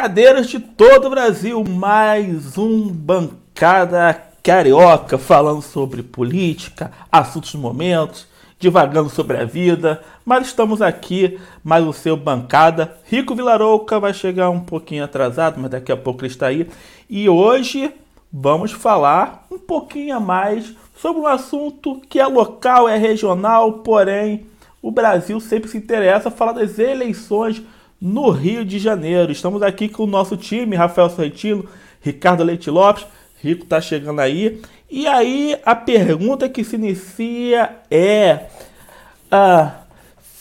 Bancadeiros de todo o Brasil, mais um Bancada Carioca falando sobre política, assuntos do momento, divagando sobre a vida, mas estamos aqui, mais o seu Bancada. Rico Vilarouca vai chegar um pouquinho atrasado, mas daqui a pouco ele está aí. E hoje vamos falar um pouquinho a mais sobre um assunto que é local, é regional, porém o Brasil sempre se interessa, falar das eleições no Rio de Janeiro. Estamos aqui com o nosso time, Rafael Sorrentino, Ricardo Leite Lopes. Rico tá chegando aí. E aí a pergunta que se inicia é: ah,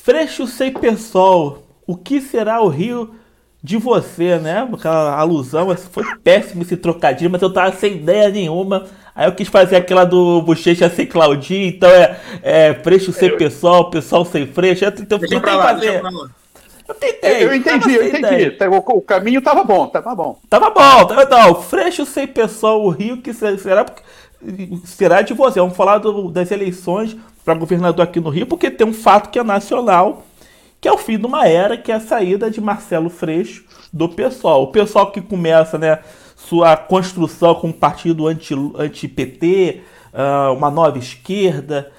Freixo sem pessoal, o que será o Rio de você, né? Aquela alusão, foi péssimo esse trocadilho, mas eu tava sem ideia nenhuma. Aí eu quis fazer aquela do Bochecha sem Claudinho, então é, é Freixo sem pessoal, pessoal sem Freixo. Então eu tentei fazer. Eu tentei. Eu entendi, eu entendi. Tá, o, o, caminho tava bom, tava bom. Tava bom, tava bom. Freixo sem pessoal, o Rio, que será, será de você. Vamos falar do, das eleições para governador aqui no Rio, porque tem um fato que é nacional, que é o fim de uma era, que é a saída de Marcelo Freixo do pessoal. O pessoal que começa, né, sua construção com um partido anti-PT, anti uh, uma nova esquerda,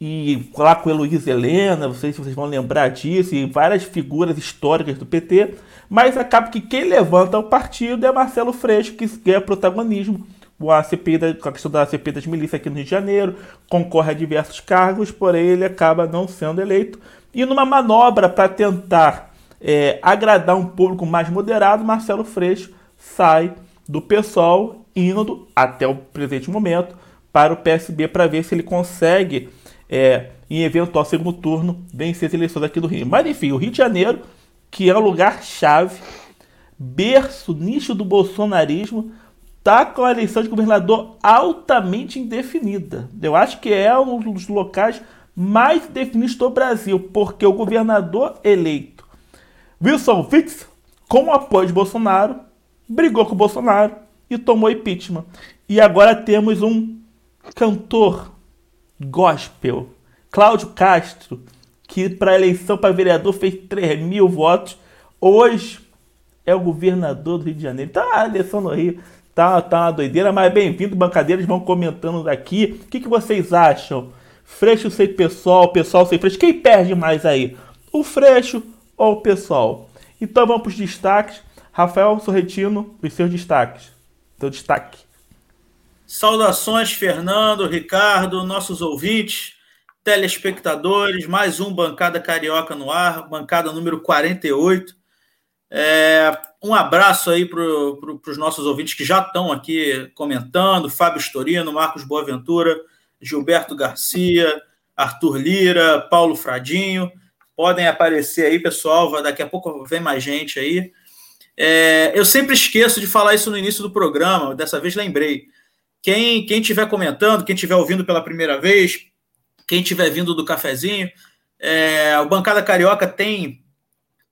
e lá com Heloísa Helena, se vocês vão lembrar disso, e várias figuras históricas do PT, mas acaba que quem levanta o partido é Marcelo Freixo, que ganha protagonismo com a, CPI da, com a questão da CPI das milícias aqui no Rio de Janeiro, concorre a diversos cargos, porém ele acaba não sendo eleito. E numa manobra para tentar é, agradar um público mais moderado, Marcelo Freixo sai do PSOL, indo até o presente momento para o PSB para ver se ele consegue é, em eventual segundo turno, vencer as eleições aqui do Rio. Mas enfim, o Rio de Janeiro, que é o lugar-chave, berço, nicho do bolsonarismo, tá com a eleição de governador altamente indefinida. Eu acho que é um dos locais mais definidos do Brasil, porque o governador eleito Wilson Witz, com o apoio de Bolsonaro, brigou com o Bolsonaro e tomou impeachment. E agora temos um cantor gospel. Cláudio Castro, que para eleição para vereador fez 3 mil votos, hoje é o governador do Rio de Janeiro. Tá a eleição no Rio, tá, tá uma doideira, mas bem-vindo, bancadeiros vão comentando aqui. O que, que vocês acham? Freixo sem pessoal, pessoal sem freixo. Quem perde mais aí? O Freixo ou o pessoal? Então vamos para os destaques. Rafael Sorretino, os seus destaques. Seu destaque. Saudações, Fernando, Ricardo, nossos ouvintes, telespectadores, mais um Bancada Carioca no ar, bancada número 48. É, um abraço aí para pro, os nossos ouvintes que já estão aqui comentando: Fábio Storino, Marcos Boaventura, Gilberto Garcia, Arthur Lira, Paulo Fradinho. Podem aparecer aí, pessoal. Daqui a pouco vem mais gente aí. É, eu sempre esqueço de falar isso no início do programa, dessa vez lembrei. Quem quem estiver comentando, quem estiver ouvindo pela primeira vez, quem estiver vindo do cafezinho, é, o Bancada Carioca tem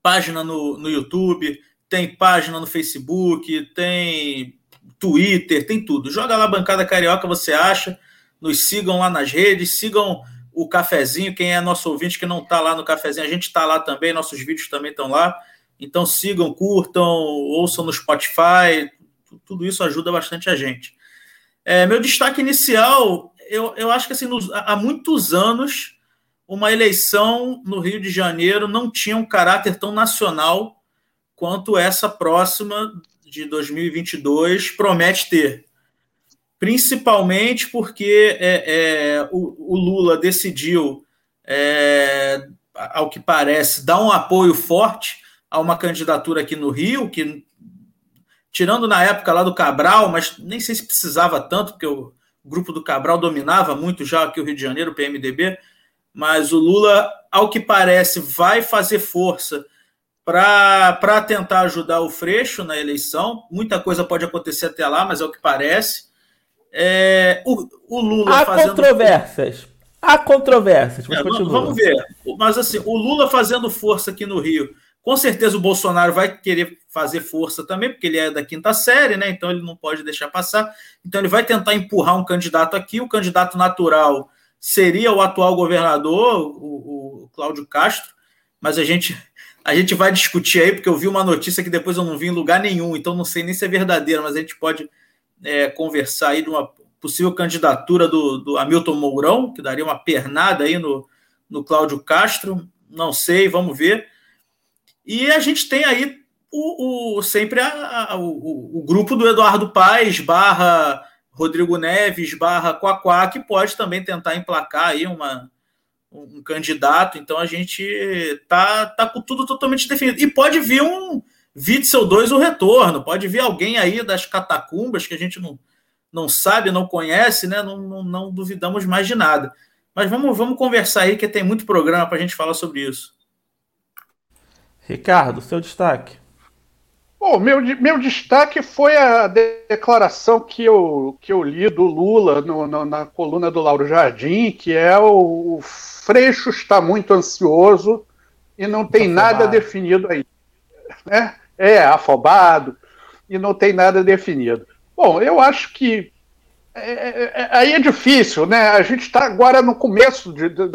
página no, no YouTube, tem página no Facebook, tem Twitter, tem tudo. Joga lá Bancada Carioca, você acha. Nos sigam lá nas redes, sigam o cafezinho. Quem é nosso ouvinte que não está lá no cafezinho, a gente está lá também, nossos vídeos também estão lá. Então sigam, curtam, ouçam no Spotify, tudo isso ajuda bastante a gente. É, meu destaque inicial, eu, eu acho que assim, nos, há muitos anos, uma eleição no Rio de Janeiro não tinha um caráter tão nacional quanto essa próxima de 2022 promete ter. Principalmente porque é, é, o, o, Lula decidiu, é, ao que parece, dar um apoio forte a uma candidatura aqui no Rio, que tirando na época lá do Cabral, mas nem sei se precisava tanto, porque o grupo do Cabral dominava muito já aqui o Rio de Janeiro, o PMDB, mas o Lula, ao que parece, vai fazer força para tentar ajudar o Freixo na eleição. Muita coisa pode acontecer até lá, mas é o que parece. É, o, o Lula Há fazendo. controvérsias. Há controvérsias. É, vamos ver. Mas assim, o Lula fazendo força aqui no Rio com certeza o Bolsonaro vai querer fazer força também, porque ele é da quinta série, né? Então ele não pode deixar passar. Então ele vai tentar empurrar um candidato aqui. O candidato natural seria o atual governador, o, o Cláudio Castro, mas a gente A gente vai discutir aí, porque eu vi uma notícia que depois eu não vi em lugar nenhum, então não sei nem se é verdadeira, mas a gente pode é, conversar aí de uma possível candidatura do, do Hamilton Mourão, que daria uma pernada aí no, no Cláudio Castro. Não sei, vamos ver. E a gente tem aí o, o sempre a, a, o, o, grupo do Eduardo Paes barra Rodrigo Neves barra Quaquá, que pode também tentar emplacar aí uma, um candidato. Então a gente tá, tá com tudo totalmente definido. E pode vir um Witzel 2 o retorno, pode vir alguém aí das catacumbas que a gente não, não sabe, não conhece, né? Não, não, não duvidamos mais de nada. Mas vamos, vamos conversar aí, que tem muito programa para a gente falar sobre isso. Ricardo, seu destaque. Bom, meu, meu destaque foi a declaração que eu, que eu li do Lula no, no, na coluna do Lauro Jardim, que é o, o Freixo está muito ansioso e não tem afobado. nada definido aí. Né? É, afobado e não tem nada definido. Bom, eu acho que é, é, é aí é difícil, né? A gente está agora no começo de, de,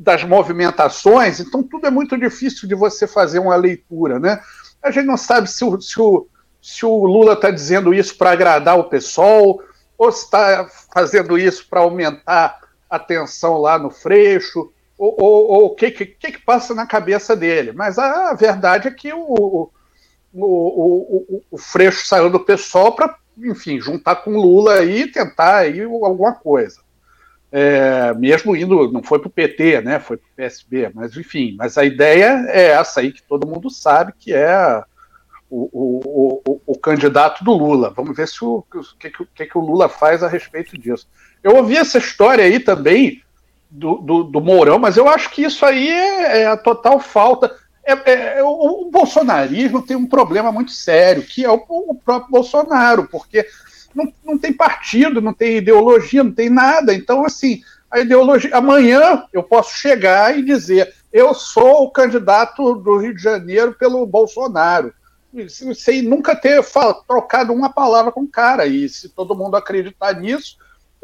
das movimentações, então tudo é muito difícil de você fazer uma leitura, né? A gente não sabe se o, se o, se o Lula está dizendo isso para agradar o pessoal ou se está fazendo isso para aumentar a tensão lá no Freixo, ou, o que, que, que, passa na cabeça dele. Mas a, verdade é que o, o, o, o, Freixo saiu do pessoal para, enfim, juntar com Lula e tentar aí alguma coisa. É, mesmo indo, não foi para o PT, né? Foi para o PSB, mas enfim, mas a ideia é essa aí que todo mundo sabe que é o, o, o, o candidato do Lula. Vamos ver se o que, que, que, o Lula faz a respeito disso. Eu ouvi essa história aí também do, do, do Mourão, mas eu acho que isso aí é, é a total falta. É, é, é o, o, bolsonarismo tem um problema muito sério, que é o, o próprio Bolsonaro, porque não, não tem partido, não tem ideologia, não tem nada. Então, assim, a ideologia. Amanhã eu posso chegar e dizer: eu sou o candidato do Rio de Janeiro pelo Bolsonaro. Sem nunca ter trocado uma palavra com o cara. E se todo mundo acreditar nisso,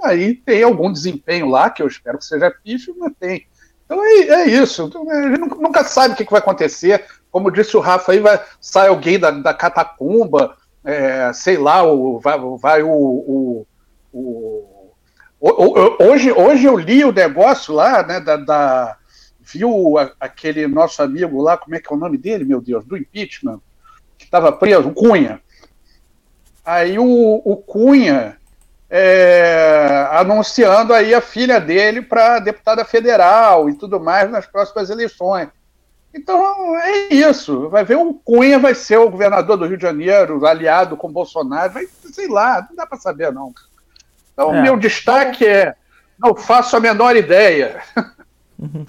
aí tem algum desempenho lá, que eu espero que seja pífio, mas tem. Então é, é isso. Então, a gente nunca sabe o que, vai acontecer. Como disse o Rafa, aí vai, sai alguém da, da catacumba, é, sei lá, o, vai, vai o, o, o, hoje, hoje eu li o negócio lá, né, da, da viu a, aquele nosso amigo lá, como é que é o nome dele, meu Deus, do impeachment, que estava preso, o Cunha. Aí o, o Cunha é, anunciando aí a filha dele para deputada federal e tudo mais nas próximas eleições. Então é isso. Vai ver o Cunha vai ser o governador do Rio de Janeiro, aliado com Bolsonaro, vai, sei lá, não dá para saber não. Então é. meu destaque é não faço a menor ideia. Uhum.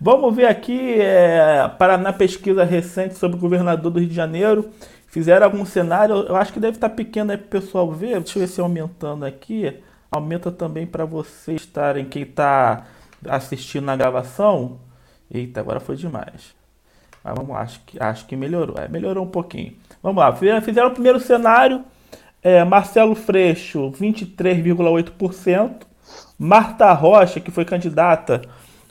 Vamos ver aqui, é, para na pesquisa recente sobre o governador do Rio de Janeiro, fizeram algum cenário, eu acho que deve estar pequeno aí para o pessoal ver, deixa eu ver se aumentando aqui, aumenta também para vocês estarem, quem está assistindo na gravação, eita, agora foi demais. Mas vamos lá, acho que, acho que melhorou. É, melhorou um pouquinho. Vamos lá, fizeram o primeiro cenário. É, Marcelo Freixo, 23,8%. Marta Rocha, que foi candidata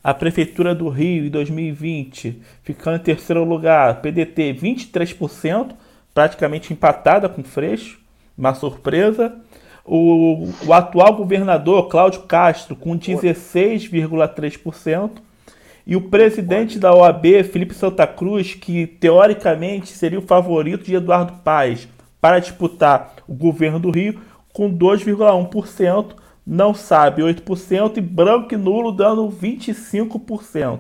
à Prefeitura do Rio em 2020, ficando em terceiro lugar. PDT, 23%, praticamente empatada com Freixo. Uma surpresa. O, o atual governador, Cláudio Castro, com 16,3%. E o presidente da OAB, Felipe Santa Cruz, que teoricamente seria o favorito de Eduardo Paes para disputar o governo do Rio, com 2,1%, não sabe 8% e branco e nulo dando 25%.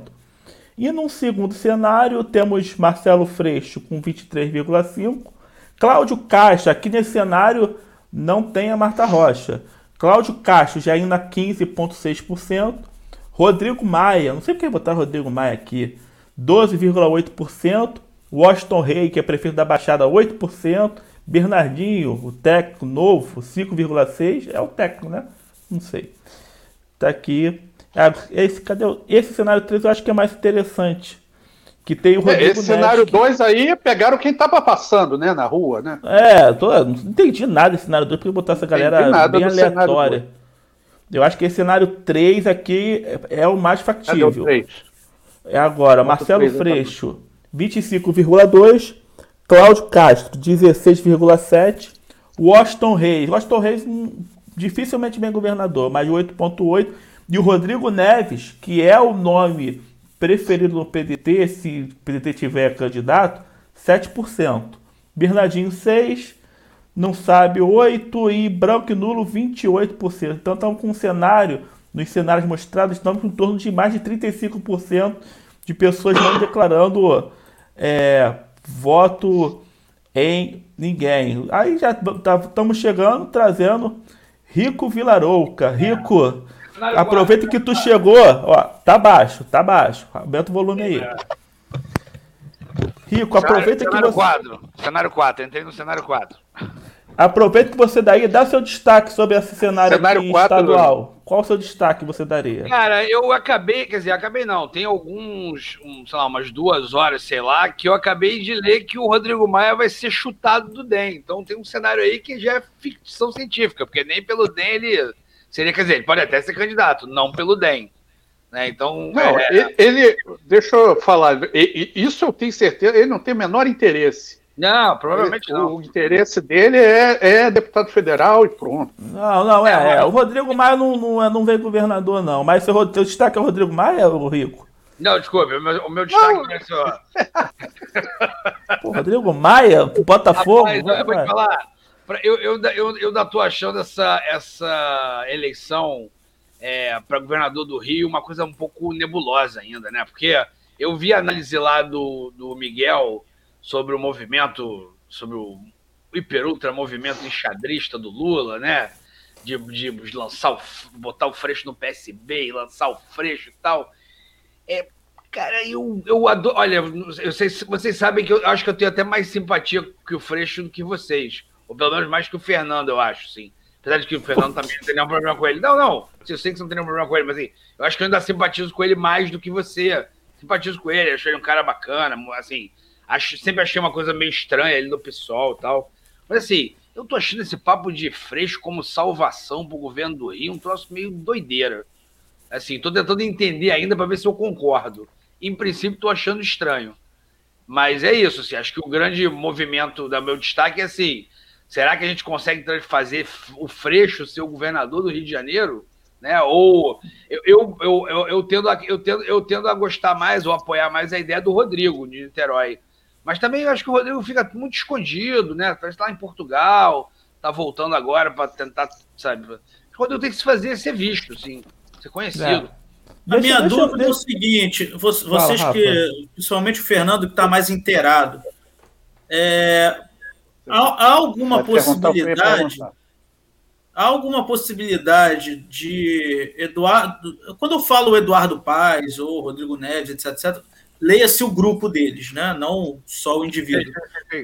E num segundo cenário, temos Marcelo Freixo com 23,5%, Cláudio Caixa, aqui nesse cenário não tem a Marta Rocha. Cláudio Castro já indo a 15,6%, Rodrigo Maia, não sei por que botar Rodrigo Maia aqui, 12,8%. Washington Rey, que é prefeito da Baixada, 8%. Bernardinho, o técnico novo, 5,6%. É o técnico, né? Não sei. Tá aqui. É, esse, cadê? Esse cenário 3 eu acho que é mais interessante. Que tem o é, Rodrigo Esse cenário 2 aí pegaram quem tava passando, né? Na rua, né? É, tô, não entendi nada desse cenário 2 porque botar essa galera bem aleatória. Eu acho que esse cenário 3 aqui é, é o mais factível. É agora, Marcelo Freixo, 25,2%. Cláudio Castro, 16,7%. Washington Reis. Washington Reis hum, dificilmente bem governador, mas 8,8%. E o Rodrigo Neves, que é o nome preferido no PDT, se o PDT tiver candidato, 7%. Bernardinho, 6%. Não sabe, 8%. E branco e nulo, 28%. Então estamos com um cenário, nos cenários mostrados, estamos em torno de mais de 35% de pessoas não declarando é, voto em ninguém. Aí já estamos tá, chegando, trazendo Rico Vilarouca. Rico, aproveita que tu chegou. Ó, tá baixo, tá baixo. Aumenta o volume aí. Rico, aproveita cenário, que você. Quadro. Cenário 4, entrei no cenário 4. Aproveita que você daí dá seu destaque sobre esse cenário, cenário 4, estadual. Qual o seu destaque você daria? Cara, eu acabei, quer dizer, acabei não. Tem alguns, um, sei lá, umas duas horas, sei lá, que eu acabei de ler que o Rodrigo Maia vai ser chutado do DEM. Então tem um cenário aí que já é ficção científica, porque nem pelo DEM ele seria, quer dizer, ele pode até ser candidato, não pelo DEM. Né? Então. Não, é... ele, deixa eu falar, isso eu tenho certeza, ele não tem o menor interesse não, provavelmente não. O interesse dele é, é deputado federal e pronto. Não, não, é. é. O Rodrigo Maia não, não, é, não veio governador, não. Mas seu, seu destaque é o Rodrigo Maia, o Rico? Não, desculpe, o meu, o meu destaque é só. Pô, Rodrigo Maia, Botafogo. Rapaz, eu vou te falar. Eu, eu, eu, eu ainda tô achando essa, essa eleição é, para governador do Rio uma coisa um pouco nebulosa ainda, né? Porque eu vi a análise lá do, do Miguel sobre o movimento, sobre o hiper ultra movimento enxadrista do Lula, né? De, de lançar o, botar o Freixo no PSB e lançar o Freixo e tal. É, cara, eu, eu adoro. Olha, eu sei, vocês sabem que eu acho que eu tenho até mais simpatia que o Freixo do que vocês. Ou pelo menos mais que o Fernando, eu acho, sim. Apesar de que o Fernando também não tem nenhum problema com ele. Não, não. Eu sei que você não tem nenhum problema com ele, mas assim, eu acho que eu ainda simpatizo com ele mais do que você. Simpatizo com ele, acho ele um cara bacana, assim, Acho, sempre achei uma coisa meio estranha ali no PSOL e tal. Mas assim, eu tô achando esse papo de Freixo como salvação pro governo do Rio um troço meio doideira. Assim, tô tentando entender ainda para ver se eu concordo. Em princípio, tô achando estranho. Mas é isso, assim, acho que o grande movimento do meu destaque é assim: será que a gente consegue fazer o Freixo ser o governador do Rio de Janeiro? Né? Ou eu, eu, eu, eu, eu, tendo a, eu, tendo, eu tendo a gostar mais ou apoiar mais a ideia do Rodrigo de Niterói. Mas também acho que o Rodrigo fica muito escondido, né? Parece estar tá lá em Portugal, tá voltando agora para tentar, sabe? O Rodrigo tem que se fazer ser visto, assim, ser conhecido. É. A minha deixa, dúvida deixa... é o seguinte: vocês Fala, que, principalmente o Fernando, que está mais inteirado, é, há, há, alguma possibilidade? Há alguma possibilidade de Eduardo. Quando eu falo Eduardo Paes ou Rodrigo Neves, etc, etc, leia-se o grupo deles, né? não só o indivíduo.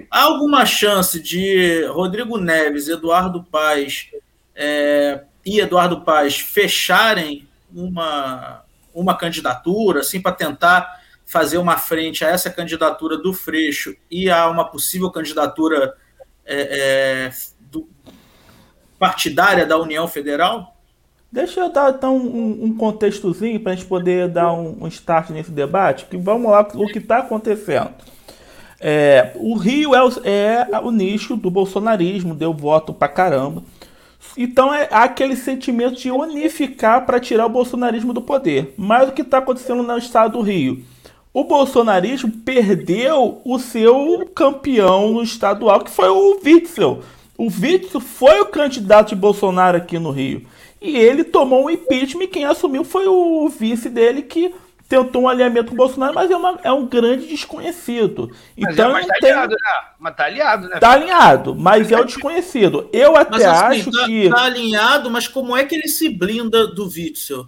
Há alguma chance de Rodrigo Neves, Eduardo Paes é, e Eduardo Paes fecharem uma, uma candidatura, assim, para tentar fazer uma frente a essa candidatura do Freixo e a uma possível candidatura é, é, do, partidária da União Federal? Deixa eu dar então um, um contextozinho para a gente poder dar um, um, start nesse debate, que vamos lá o que está acontecendo. É, o Rio é o, é o, nicho do bolsonarismo, deu voto pra caramba. Então é aquele sentimento de unificar para tirar o bolsonarismo do poder. Mas o que está acontecendo no estado do Rio? O bolsonarismo perdeu o seu campeão no estadual, que foi o Witzel. O Witzel foi o candidato de Bolsonaro aqui no Rio. E ele tomou um impeachment e quem assumiu foi o vice dele que tentou um alinhamento com o Bolsonaro, mas é, uma, é um grande desconhecido. Mas então, é, mas tá tem... alinhado, né? Mas tá alinhado, né? Tá alinhado, mas é o desconhecido. Eu até mas, assim, acho tá, que. Tá alinhado, mas como é que ele se blinda do Witzel?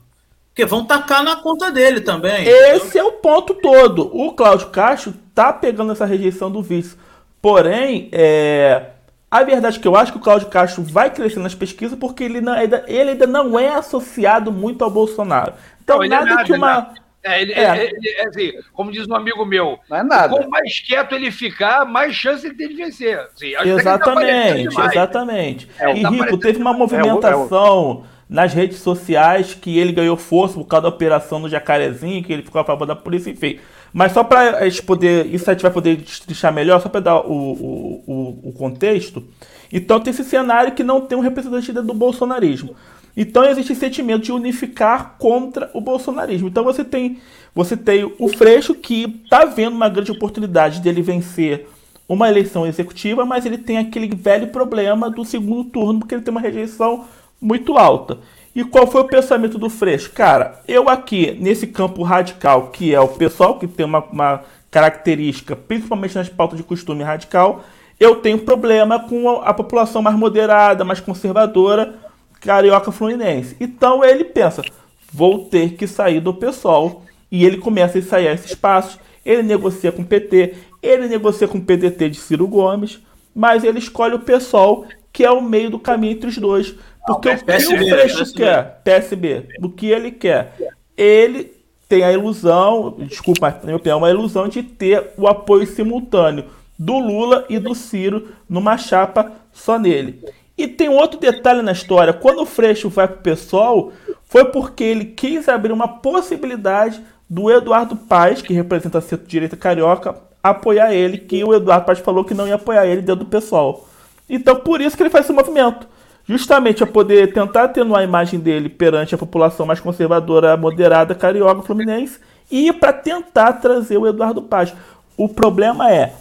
Porque vão tacar na conta dele também. Esse é o ponto todo. O Cláudio Castro tá pegando essa rejeição do vice. Porém, é a verdade é que eu acho que o Cláudio Castro vai crescer nas pesquisas porque ele, não, ele ainda não é associado muito ao Bolsonaro. Então, não, nada, é nada que uma. É, ele, é. Ele, é assim, como diz um amigo meu, não é nada. quanto mais quieto ele ficar, mais chance ele tem de vencer. Assim, exatamente, tá exatamente. É, e tá Rico, teve uma movimentação nas redes sociais que ele ganhou força por causa da operação no Jacarezinho, que ele ficou a favor da polícia, enfim. Mas só para a gente poder, isso a gente vai poder destrinchar melhor, só para dar o, o, o, o, contexto. Então tem esse cenário que não tem um representante do bolsonarismo. Então existe esse sentimento de unificar contra o bolsonarismo. Então você tem, você tem o Freixo que está vendo uma grande oportunidade dele vencer uma eleição executiva, mas ele tem aquele velho problema do segundo turno, porque ele tem uma rejeição muito alta. E qual foi o pensamento do Freixo? Cara, eu aqui, nesse campo radical, que é o pessoal que tem uma, uma característica, principalmente nas pautas de costume radical, eu tenho problema com a, a população mais moderada, mais conservadora, carioca fluminense. Então ele pensa, vou ter que sair do pessoal. E ele começa a ensaiar esses passos. Ele negocia com o PT, ele negocia com o PDT de Ciro Gomes, mas ele escolhe o PSOL, que é o meio do caminho entre os dois. Porque o que o Freixo quer, PSB, o que ele quer, ele tem a ilusão, desculpa, na minha opinião, uma ilusão de ter o apoio simultâneo do Lula e do Ciro numa chapa só nele. E tem outro detalhe na história: quando o Freixo vai para o PSOL, foi porque ele quis abrir uma possibilidade do Eduardo Paes, que representa a centro-direita carioca, apoiar ele, que o Eduardo Paes falou que não ia apoiar ele dentro do PSOL. Então, por isso que ele faz esse movimento. Justamente a poder tentar atenuar a imagem dele perante a população mais conservadora, moderada, carioca, fluminense, e para tentar trazer o Eduardo Paz. O problema é,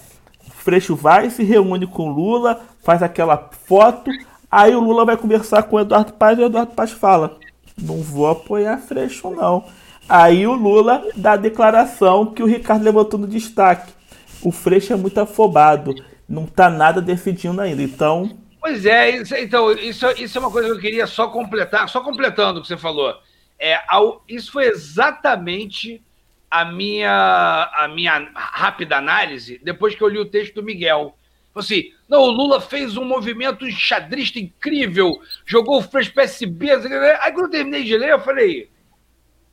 o Freixo vai, se reúne com o Lula, faz aquela foto, aí o Lula vai conversar com o Eduardo Paz e o Eduardo Paz fala: Não vou apoiar Freixo, não. Aí o Lula dá a declaração que o Ricardo levantou no destaque. O Freixo é muito afobado, não tá nada decidindo ainda. Então. Pois é, isso, então, isso, isso é uma coisa que eu queria só completar, só completando o que você falou. É, ao, isso foi exatamente a minha, a minha rápida análise depois que eu li o texto do Miguel. Assim, não, o Lula fez um movimento xadrista incrível, jogou o Freixo PSB. Aí quando eu terminei de ler, eu falei,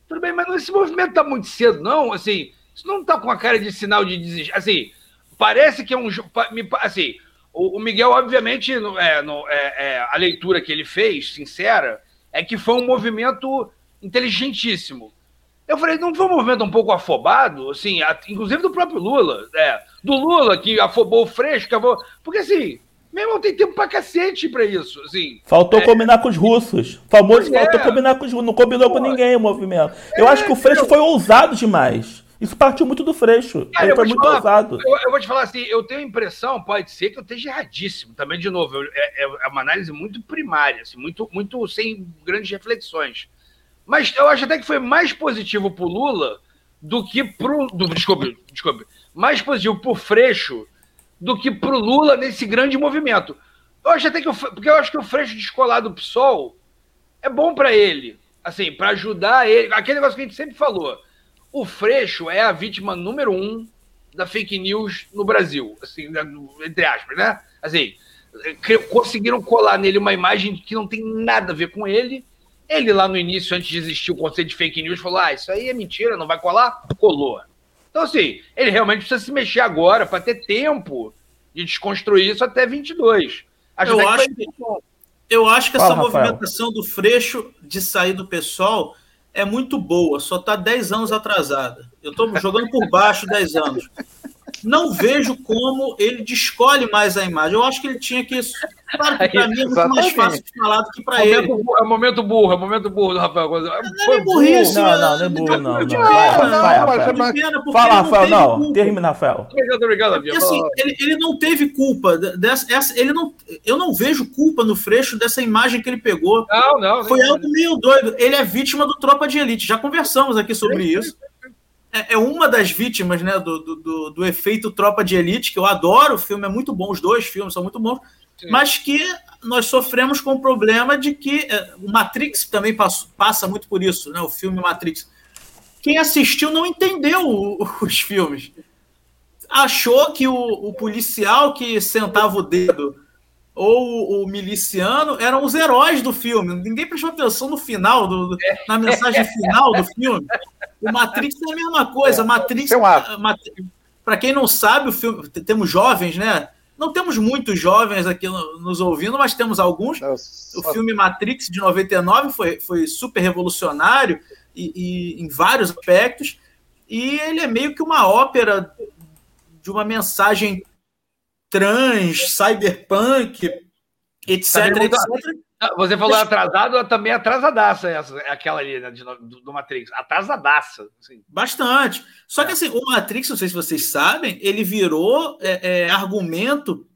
tudo bem, mas esse movimento tá muito cedo, não? Assim, isso não tá com a cara de sinal de desistir. Assim, parece que é um. Assim, o, Miguel, obviamente, é, no, é, é, a leitura que ele fez, sincera, é que foi um movimento inteligentíssimo. Eu falei, não foi um movimento um pouco afobado, assim, inclusive do próprio Lula, é, do Lula que afobou o afobou, porque assim, meu irmão, tem tempo pra cacete pra isso, assim. Faltou é... combinar com os russos. Famoso faltou é. combinar com os russos, não combinou Pô. com ninguém o movimento. Eu acho que o Freixo foi ousado demais. Isso partiu muito do Freixo. Cara, ele foi muito falar, ousado. Eu, eu, vou te falar assim, eu tenho a impressão, pode ser que eu esteja erradíssimo. Também, de novo, eu, é, é, uma análise muito primária, assim, muito, muito sem grandes reflexões. Mas eu acho até que foi mais positivo pro Lula do que pro. Do, desculpe, desculpe. Mais positivo pro Freixo do que pro Lula nesse grande movimento. Eu acho até que. Eu, porque eu acho que o Freixo descolado do PSOL é bom para ele. Assim, para ajudar ele. Aquele negócio que a gente sempre falou. O Freixo é a vítima número um da fake news no Brasil. Assim, entre aspas, né? Assim, conseguiram colar nele uma imagem que não tem nada a ver com ele ele lá no início, antes de existir o conceito de fake news, falou: ah, isso aí é mentira, não vai colar? Colou. Então, assim, ele realmente precisa se mexer agora para ter tempo de desconstruir isso até 22. Acho eu, acho que, eu acho que Fala, essa Rafael. movimentação do Freixo de sair do pessoal é muito boa, só está 10 anos atrasada. Eu estou jogando por baixo 10 anos não vejo como ele descolhe mais a imagem. Eu acho que ele tinha que. Claro que para mim é muito mais fácil de falar do que para ele. É o momento burro, é o momento burro do Rafael. Não, não é burrice. Não, não, não é burro, não. não. Vai, vai, Rafael. Fala, Rafael, não. Termina, Rafael. Obrigado, porque, assim, ele, ele não teve culpa. Dessa, essa, ele não, eu não vejo culpa no Freixo dessa imagem que ele pegou. Não, não. Foi algo meio doido. Ele é vítima do Tropa de Elite. Já conversamos aqui sobre isso é, é uma das vítimas né, do, do, do, efeito Tropa de Elite, que eu adoro, o filme é muito bom, os dois filmes são muito bons, Sim. mas que nós sofremos com o problema de que é, o Matrix também passa, passa muito por isso, né, o filme Matrix. Quem assistiu não entendeu o, os filmes. Achou que o, o policial que sentava o dedo ou o miliciano eram os heróis do filme. Ninguém prestou atenção no final, do, na mensagem final do filme. O Matrix é a mesma coisa. Matrix, Matrix para quem não sabe, o filme temos jovens, né? Não temos muitos jovens aqui nos ouvindo, mas temos alguns. O filme Matrix de 99 foi, foi super revolucionário e, e, em vários aspectos. E ele é meio que uma ópera de uma mensagem trans, cyberpunk, etc, etc. Você falou atrasado, também atrasadaça essa, aquela ali, né, do, do, Matrix. Atrasadaça. Assim. Bastante. Só que assim, o Matrix, não sei se vocês sabem, ele virou é, é, argumento.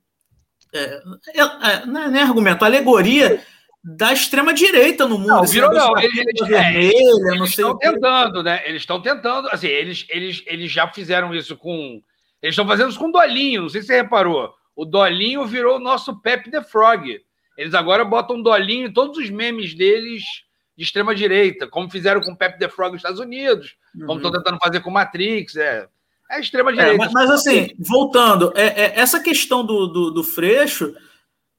É, é, é não é argumento, alegoria da extrema direita no mundo. Não, virou não. Eles, eles, vermelha, eles estão tentando, né? Eles estão tentando. Assim, eles, eles, eles já fizeram isso com. Eles estão fazendo isso com o Dolinho. Não sei se você reparou. O Dolinho virou o nosso Pepe the Frog. Eles agora botam dolinho em todos os memes deles de extrema direita, como fizeram com o Pep the Frog nos Estados Unidos, uhum. como estão tentando fazer com Matrix. É, é extrema direita. É, mas, mas, assim, voltando, é, é, essa questão do, do, do Freixo,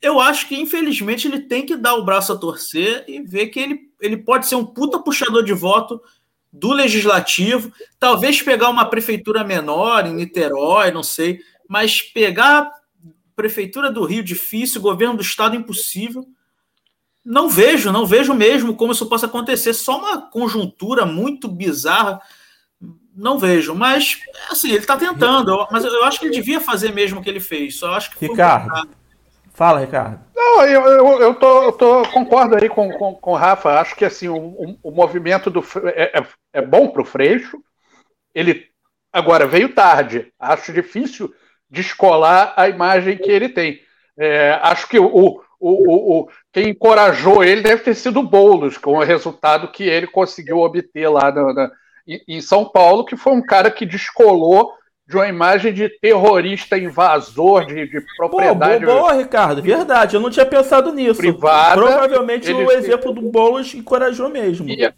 eu acho que infelizmente ele tem que dar o braço a torcer e ver que ele, ele pode ser um puta puxador de voto do legislativo, talvez pegar uma prefeitura menor em Niterói, não sei, mas pegar Prefeitura do Rio difícil, governo do estado impossível. Não vejo, não vejo mesmo como isso possa acontecer. Só uma conjuntura muito bizarra. Não vejo, mas assim, ele está tentando. Mas eu acho que ele devia fazer mesmo o que ele fez. Só acho que Ricardo, fala, Ricardo. Não, eu, eu, eu, tô, eu tô, concordo aí com, com, com o Rafa. Acho que assim, o, o movimento do, é, é, é bom para o Freixo. Ele agora veio tarde. Acho difícil descolar a imagem que ele tem. É, acho que o, o, o, o, quem encorajou ele deve ter sido o Boulos, com o resultado que ele conseguiu obter lá na, na, em São Paulo, que foi um cara que descolou de uma imagem de terrorista invasor de, de propriedade. Pô, boa, Ricardo, verdade. Eu não tinha pensado nisso. Privada, Provavelmente o exemplo do Boulos encorajou mesmo. E,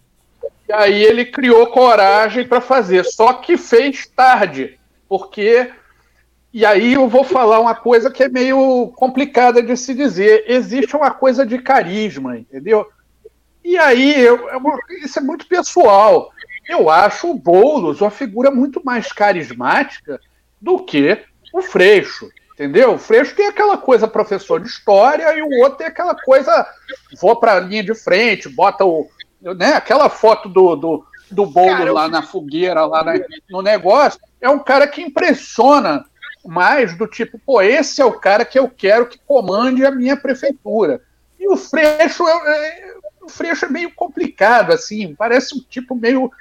e aí ele criou coragem para fazer, só que fez tarde, porque e aí eu vou falar uma coisa que é meio complicada de se dizer. Existe uma coisa de carisma, entendeu? E aí, eu, é isso é muito pessoal. Eu acho o Boulos uma figura muito mais carismática do que o Freixo, entendeu? O Freixo tem aquela coisa professor de história e o outro tem aquela coisa, vou para a linha de frente, bota o, né, aquela foto do, do, do Cara, lá eu... na fogueira, lá na, no negócio. É um cara que impressiona mais do tipo, pô, esse é o cara que eu quero que comande a minha prefeitura. E o Freixo é, é o Freixo é meio complicado, assim, parece um tipo meio.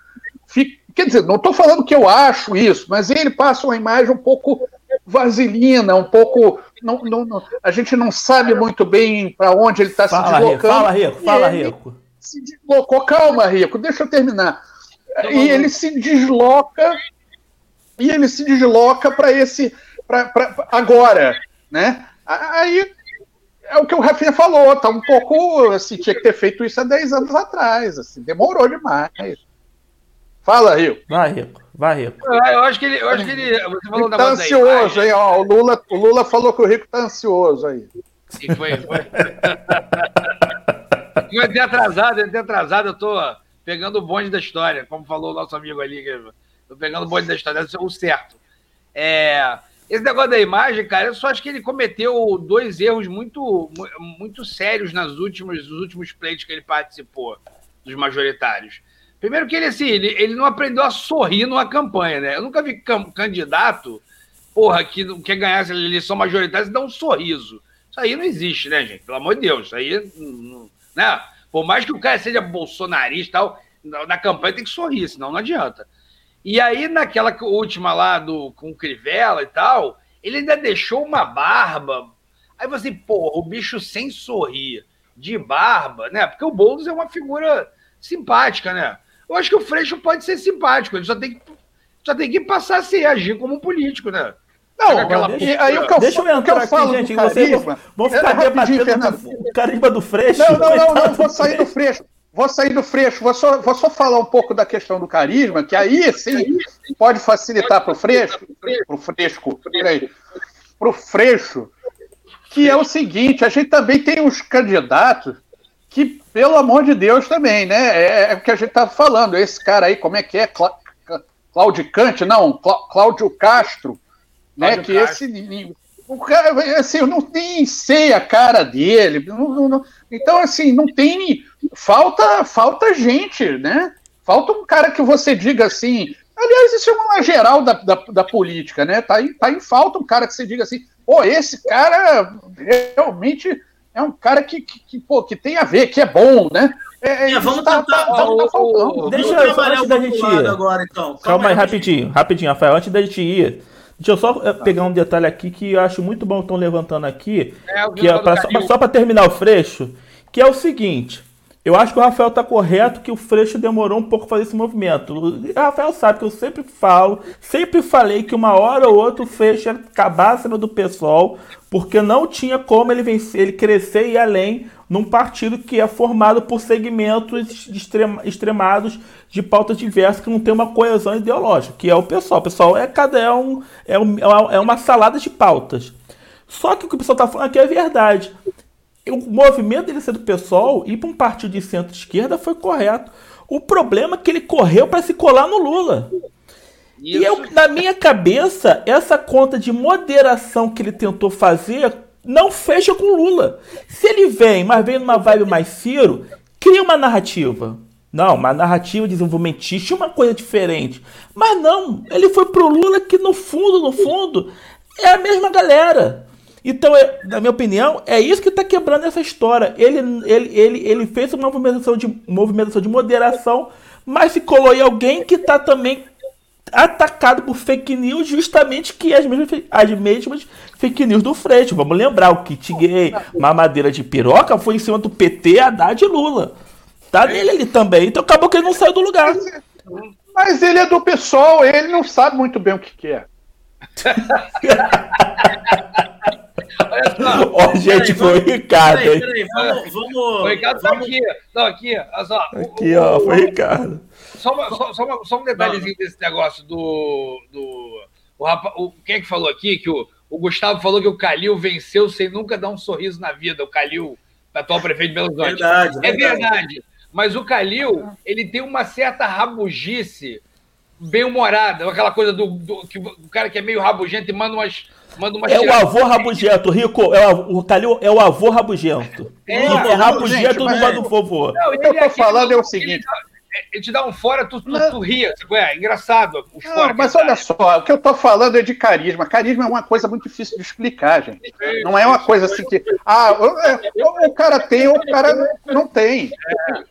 Quer dizer, não estou falando que eu acho isso, mas ele passa uma imagem um pouco vaselina, um pouco. Não, não, não a gente não sabe muito bem para onde ele está se deslocando. Fala, Rico, fala, Rico. Se deslocou, calma, Rico, deixa eu terminar. E ele se desloca, e ele se desloca para esse para agora, né? Aí é o que o Rafinha falou, tá um pouco assim, tinha que ter feito isso há 10 anos atrás, assim, demorou demais. Fala, Rio. Vai, Rico. Vai, Rico. Ah, eu acho que ele. Eu acho que ele você falou ele tá ansioso, aí, ó. O Lula, o Lula falou que o Rico tá ansioso aí. Sim, foi. foi. eu até atrasado, até atrasado, eu tô pegando o bonde da história, como falou o nosso amigo ali. Tô pegando o bonde da história, deve ser o certo. É. Esse negócio da imagem, cara, eu só acho que ele cometeu dois erros muito, muito sérios nas últimas, nos últimos pleitos que ele participou, dos majoritários. Primeiro que ele, assim, ele, ele não aprendeu a sorrir numa campanha, né? Eu nunca vi candidato, porra, que não quer ganhar essa eleição majoritária e dar um sorriso. Isso aí não existe, né, gente? Pelo amor de Deus. Isso aí, né? Por mais que o cara seja bolsonarista tal, na campanha tem que sorrir, senão não adianta. E aí, naquela última lá do, com Crivella e tal, ele ainda deixou uma barba. Aí você, porra, o bicho sem sorrir, de barba, né? Porque o Boulos é uma figura simpática, né? Eu acho que o Freixo pode ser simpático, ele só tem que, só tem que passar a ser, agir como um político, né? Não, deixa, aí o que eu, deixa eu entrar aqui, falo gente. Vocês vão ficar debatendo o carisma do Freixo. Não, não, não, não, vou sair do Freixo. Vou sair do Freixo, vou só, vou só falar um pouco da questão do carisma, que aí sim pode facilitar para o Freixo, para o Fresco, para o Freixo, que é o seguinte: a gente também tem uns candidatos que, pelo amor de Deus, também, né? É, é o que a gente estava falando. Esse cara aí, como é que é? Clá, Cláudio Cante? Não, Cláudio Castro, né? Que Castro. esse O cara, assim, eu não nem sei a cara dele. Não, não, então, assim, não tem. Falta, falta gente, né? Falta um cara que você diga assim. Aliás, isso é uma geral da, da, da política, né? Tá, em, tá em falta um cara que você diga assim, pô, esse cara realmente é um cara que, que, que, pô, que tem a ver, que é bom, né? É, é, vamos tá, tentar. Tá, tá, tá. Deixa eu antes da gente ir. Agora, então. Calma, Calma aí, rapidinho, rapidinho, Rafael. Antes da gente ir, deixa eu só eh, pegar um detalhe aqui que eu acho muito bom que estão levantando aqui. É, que é pra, só para terminar o freixo, que é o seguinte. Eu acho que o Rafael está correto que o Freixo demorou um pouco para fazer esse movimento. O Rafael sabe que eu sempre falo, sempre falei que uma hora ou outra o Freixo ia acabar acima do pessoal, porque não tinha como ele vencer, ele crescer e ir além num partido que é formado por segmentos extremados de pautas diversas que não tem uma coesão ideológica, que é o pessoal. O pessoal é cada é, um, é, um, é uma salada de pautas. Só que o que o pessoal está falando aqui é verdade o movimento dele ser do PSOL ir para um partido de centro-esquerda foi correto. O problema é que ele correu para se colar no Lula. Isso. E eu, na minha cabeça, essa conta de moderação que ele tentou fazer não fecha com Lula. Se ele vem, mas vem numa vibe mais Ciro, cria uma narrativa. Não, uma narrativa desenvolvimentista, uma coisa diferente. Mas não, ele foi pro Lula que no fundo, no fundo, é a mesma galera. Então, é, na minha opinião, é isso que está quebrando essa história. Ele, ele, ele, ele fez uma movimentação de, movimentação de moderação, mas se colou em alguém que está também atacado por fake news, justamente que as mesmas, as mesmas fake news do Freixo. Vamos lembrar, o kit gay, mamadeira de piroca, foi em cima do PT, Haddad e Lula. Tá nele ali também. Então acabou que ele não saiu do lugar. Mas ele é do pessoal, ele não sabe muito bem o que Ó, gente, foi o Ricardo. Peraí, peraí, vamos, vamos, o Ricardo tá aqui. Não, aqui, olha só. Aqui, ó, foi o Ricardo. Só, uma, só, só, uma, só um detalhezinho desse negócio do. do o, rapa, o, quem é que falou aqui? Que o, o Gustavo falou que o Calil venceu sem nunca dar um sorriso na vida. O Calil, atual prefeito de Belo Horizonte. Verdade, é verdade. verdade. Mas o Calil, ele tem uma certa rabugice bem humorada, aquela coisa do, do que o cara que é meio rabugento e manda umas Manda uma é o avô rabugento, Rico. É o, o Calil é o avô rabugento. É, Rico é rabugento do lado do vovô. Não, o que eu tô falando é o seguinte. Ele te dá um fora, tu, tu, tu ria. É engraçado. Não, fora mas olha só, o que eu tô falando é de carisma. Carisma é uma coisa muito difícil de explicar, gente. Não é uma coisa assim que. Ah, o, o cara tem ou o cara não tem. É,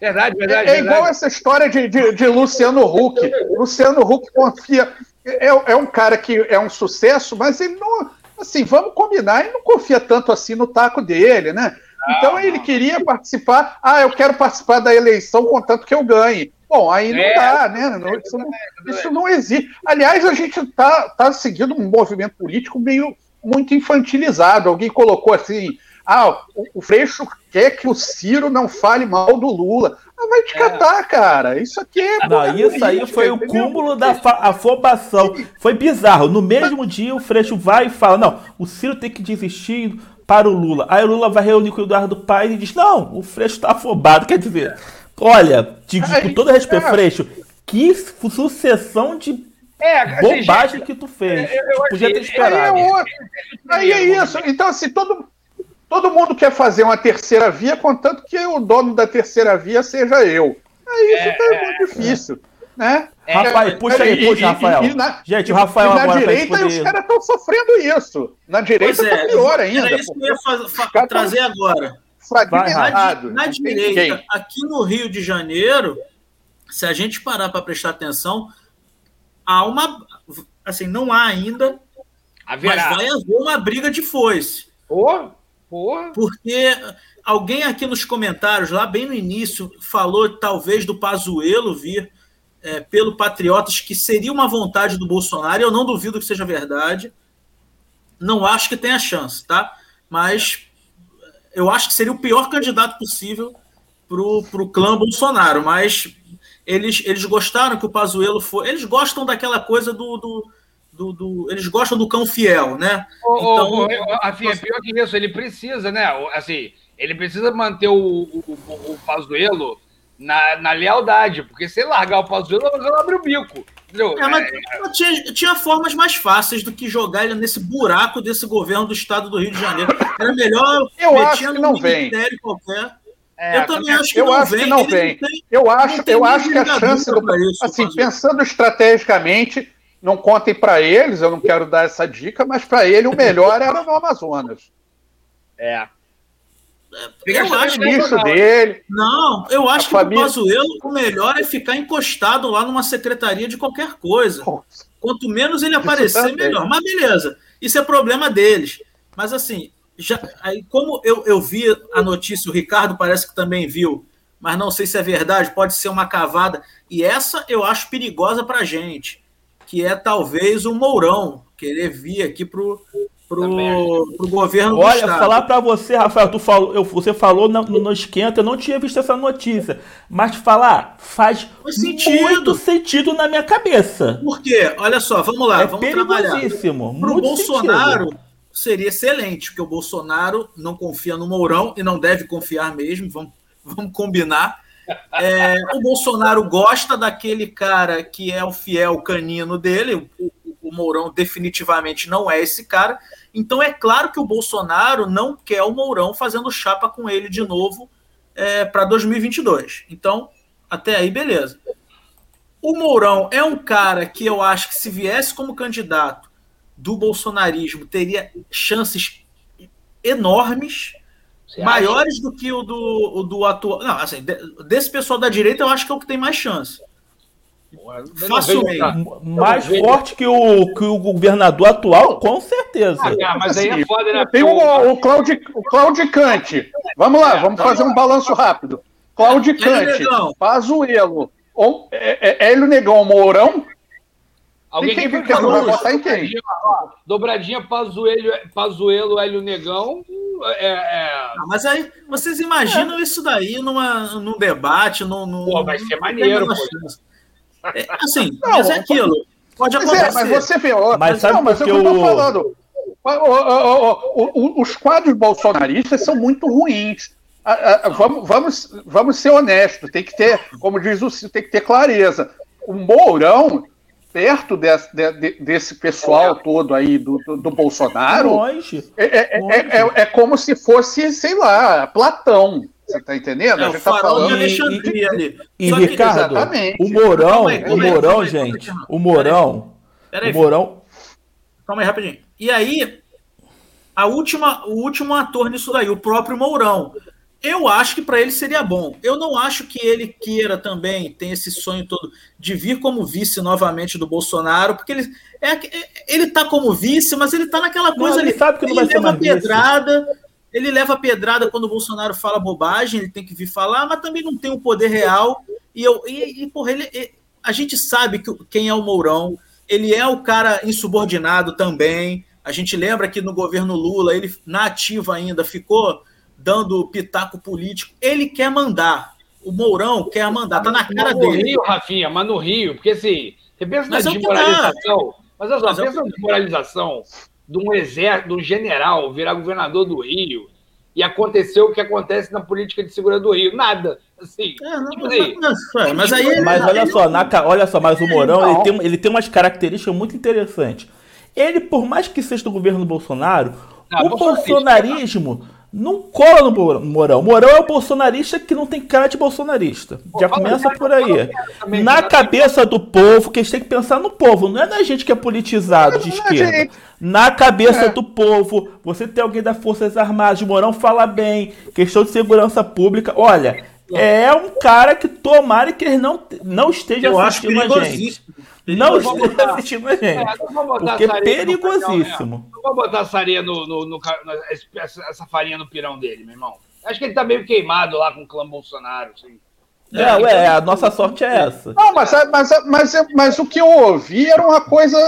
verdade, verdade. É, é igual verdade. essa história de, de, de Luciano Huck. Luciano Huck confia é, é um cara que é um sucesso, mas ele não. Assim, vamos combinar, ele não confia tanto assim no taco dele, né? Então ah, ele queria participar. Ah, eu quero participar da eleição contanto que eu ganhe. Bom, aí não é, dá, né? Não, isso, não, isso não existe. Aliás, a gente está tá seguindo um movimento político meio muito infantilizado. Alguém colocou assim: ah, o, o Freixo quer que o Ciro não fale mal do Lula. Ah, vai te é. catar, é. cara. Isso aqui é. Não, isso aí foi o cúmulo da afobação. Foi bizarro. No mesmo dia, o Freixo vai e fala: não, o Ciro tem que desistir para o Lula. Aí o Lula vai reunir com o Eduardo Paes e diz: não, o Freixo está afobado. Quer dizer, olha, de, com todo respeito, é. Freixo, que sucessão de é, assim, bobagem gente, que tu fez. Eu, eu Podia ter esperado. Aí é, aí é isso. Então, assim, todo Todo mundo quer fazer uma terceira via, contanto que o dono da terceira via seja eu. Aí isso é, é muito difícil. Né? É, Rapaz, puxa aí, puxa, Rafael. E, na, Gente, o Rafael na agora direita poder... os caras estão sofrendo isso. Na direita está é, pior ainda. Era isso que eu ia trazer agora. Vai, na, na direita, aqui no Rio de Janeiro, se a gente parar para prestar atenção, há uma. Assim, não há ainda. Haverá. Mas vai haver uma briga de foice. Oh. Porra. Porque alguém aqui nos comentários, lá bem no início, falou talvez do Pazuello vir é, pelo Patriotas, que seria uma vontade do Bolsonaro. Eu não duvido que seja verdade. Não acho que tenha chance, tá? Mas eu acho que seria o pior candidato possível pro, pro clã Bolsonaro. Mas eles, eles gostaram que o Pazuello foi. Eles gostam daquela coisa do, do do, do, eles gostam do cão fiel, né? então, o, a, é pior que isso, ele precisa, né? Assim, ele precisa manter o, o, o Pazuello na, na lealdade, porque se largar o Pazuello, ela abre o bico. Entendeu? É, mas é, tinha, tinha, formas mais fáceis do que jogar ele nesse buraco desse governo do estado do Rio de Janeiro. Era melhor eu acho que não vem. qualquer. É, eu também acho que eu não acho vem. Que não vem. Tem, eu acho, eu acho que a chance do, isso, assim, pensando estrategicamente, não contem para eles, eu não quero dar essa dica, mas para ele o melhor era no Amazonas. É. Eu acho que dele. Não, eu acho que família... o Pazuello, o melhor é ficar encostado lá numa secretaria de qualquer coisa. Nossa. Quanto menos ele aparecer, melhor. Mas beleza, isso é problema deles. Mas assim, já, aí, como eu, eu vi a notícia, o Ricardo parece que também viu, mas não sei se é verdade, pode ser uma cavada. E essa eu acho perigosa para gente, que é talvez o Mourão querer vir aqui pro pro, pro governo Olha, falar para você, Rafael, tu falou, eu, você falou no, no esquenta, eu não tinha visto essa notícia, mas falar faz, sentido. muito sentido na minha cabeça. Por quê? Olha só, vamos lá, é vamos trabalhar. Pro Bolsonaro sentido. seria excelente, porque o Bolsonaro não confia no Mourão e não deve confiar mesmo, vamos, vamos combinar. É, o Bolsonaro gosta daquele cara que é o fiel canino dele, o, o Mourão definitivamente não é esse cara. Então é claro que o Bolsonaro não quer o Mourão fazendo chapa com ele de novo é, para 2022. Então, até aí, beleza. O Mourão é um cara que eu acho que se viesse como candidato do bolsonarismo, teria chances enormes, Você maiores acha? do que o do, o do atual. Não, assim, desse pessoal da direita, eu acho que é o que tem mais chance. Facilmente. Mais forte que o, que o governador atual, com certeza. Ah, mas aí é foda, né? Tem o, o, Claudi, o Claudicante. Vamos lá, vamos fazer um balanço rápido. Claudicante, Pazuelo, ou, é, é, Hélio Negão Mourão. Alguém quem, que quer vai votar em quem? Dobradinha Pazuelo, Pazuelo Hélio Negão. É, é... Ah, mas aí, vocês imaginam é. isso daí numa, num debate, num. num pô, vai ser maneiro, pô. É, assim, não, mas é aquilo. Pode é, acontecer. É, mas você vê, ó, mas, sabe não, mas eu tô falando. Os quadros bolsonaristas são muito ruins. Vamos, vamos, vamos ser honestos, tem que ter, como diz o Ciro, tem que ter clareza. O Mourão, perto desse, desse pessoal todo aí do, do, do Bolsonaro, longe, é, é, longe. É, é, é, como se fosse, sei lá, Platão. Você tá entendendo? É, a gente tá falando de Alexandria ali. E, e Ricardo, exatamente. o Morão, aí, o Morão, aí, gente, o Morão, Peraí, o Morão. Calma aí, rapidinho. E aí, a última, o último ator nisso daí, o próprio Mourão. Eu acho que para ele seria bom. Eu não acho que ele queira também, tem esse sonho todo de vir como vice novamente do Bolsonaro, porque ele é, ele tá como vice, mas ele tá naquela coisa não, ele ali. sabe que não ele vai ser mais pedrada, vice. Ele leva pedrada quando o Bolsonaro fala bobagem, ele tem que vir falar, mas também não tem o um poder real. E, eu, e, e porra, ele, ele, a gente sabe que, quem é o Mourão, ele é o cara insubordinado também. A gente lembra que no governo Lula, ele, na ativa ainda, ficou dando pitaco político. Ele quer mandar. O Mourão quer mandar, tá na cara mas dele. No Rio, Rafinha, mas no Rio, porque assim, você pensa mas na desmoralização. Mas olha só, mas pensa na desmoralização de um exército, de um general virar governador do Rio e aconteceu o que acontece na política de segurança do Rio. Nada. Assim, é, não, tipo assim, mas, mas, aí mas olha só, na, olha só, mas o Mourão ele tem, ele tem umas características muito interessantes. Ele, por mais que seja do governo Bolsonaro, ah, o bolsonarismo não cola no Mourão. Mourão é o bolsonarista que não tem cara de bolsonarista. Já começa por aí. Na cabeça do povo, que a gente tem que pensar no povo, não é na gente que é politizado de esquerda. Na cabeça é. do povo, você tem alguém das Forças Armadas, Mourão fala bem, questão de segurança pública. Olha, é um cara que tomara que ele não, não esteja Eu assistindo a gente. Não esteja botar, assistindo a gente. É, porque é perigosíssimo. Não vou botar essa areia no, no, no, essa, essa farinha no pirão dele, meu irmão. Acho que ele tá meio queimado lá com o clã Bolsonaro, assim. É, é, ué, a nossa sorte é essa. Não, mas, mas, mas, mas o que eu ouvi era uma coisa.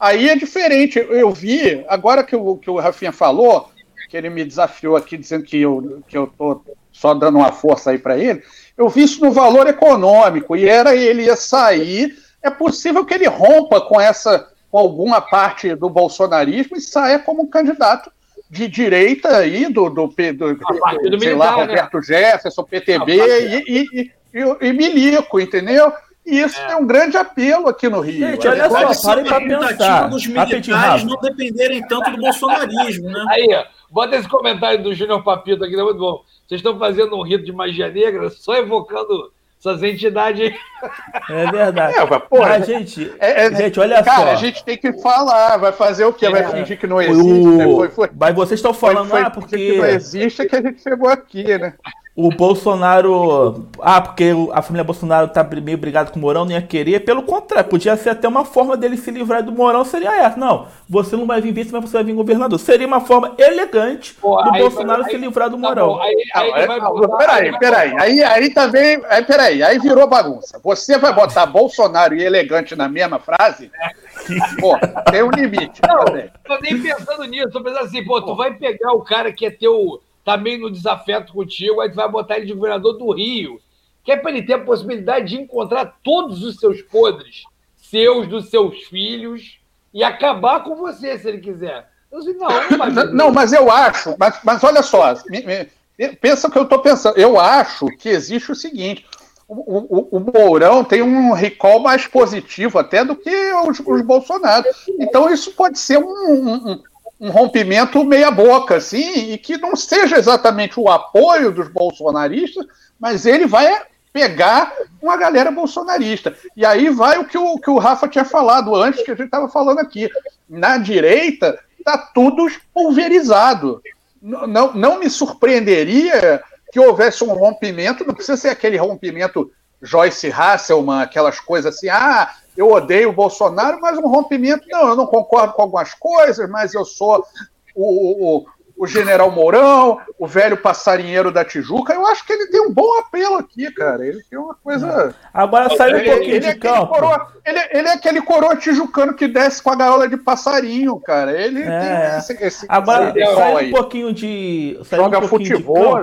Aí é diferente. Eu vi, agora que o, que o Rafinha falou, que ele me desafiou aqui dizendo que eu, que eu tô só dando uma força aí para ele, eu vi isso no valor econômico, e era ele ia sair. É possível que ele rompa com essa, com alguma parte do bolsonarismo e saia como candidato de direita aí, do, do, do, do sei militar, lá, né? Roberto né? Jefferson, PTB, e, e, e, e milico, entendeu? E isso é. tem um grande apelo aqui no Rio. Gente, olha só, parem para pensar. dos militares não dependerem tanto do bolsonarismo, né? Aí, ó, bota esse comentário do Júnior Papito aqui, é muito bom. Vocês estão fazendo um rito de magia negra só evocando essas entidades. É verdade. É, porra, mas, gente, é, é, gente, olha cara, só. a gente tem que falar. Vai fazer o quê? Vai é. fingir que não existe? O... Né? Foi, foi, mas vocês estão falando, foi, foi, ah, porque... que não existe é que a gente chegou aqui, né? O Bolsonaro. Ah, porque a família Bolsonaro tá meio brigado com o Mourão, não ia querer. Pelo contrário, podia ser até uma forma dele se livrar do Mourão, seria essa. Não, você não vai vir vice, mas você vai vir governador. Seria uma forma elegante Pô, do aí, Bolsonaro aí, se livrar do tá Mourão. Tá aí, aí, aí, vai... peraí, peraí. Aí, aí também. Aí, peraí, aí virou bagunça. Você vai botar Bolsonaro e elegante na mesma frase? Pô, tem um limite. Não, tô nem pensando nisso. Tô pensando assim, pô, tu vai pegar o cara que é teu tá meio no desafeto contigo, aí tu vai botar ele de governador do Rio, que é para ele ter a possibilidade de encontrar todos os seus podres, seus, dos seus filhos, e acabar com você, se ele quiser. Eu disse, não, não, não, mas eu acho, mas, mas olha só, me, me, pensa o que eu estou pensando. Eu acho que existe o seguinte: o, o, o, Mourão tem um recall mais positivo até do que os, os Bolsonaro. Então, isso pode ser um, um, um rompimento meia boca, assim, e que não seja exatamente o apoio dos bolsonaristas, mas ele vai pegar uma galera bolsonarista. E aí vai o que o, que o Rafa tinha falado antes, que a gente estava falando aqui. Na direita, está tudo pulverizado. Não, não me surpreenderia que houvesse um rompimento, não precisa ser aquele rompimento Joyce Hasselman, aquelas coisas assim, ah, eu odeio o Bolsonaro, mas um rompimento, não, eu não concordo com algumas coisas, mas eu sou o, o, o general Mourão, o velho passarinheiro da Tijuca, eu acho que ele tem um bom apelo aqui, cara. Ele tem uma coisa. Agora sai um pouquinho ele, de é campo. Coroa, ele, ele, é aquele coroa tijucano que desce com a gaiola de passarinho, cara. Ele é. tem esse, esse Agora sai um pouquinho de. Joga um futebol.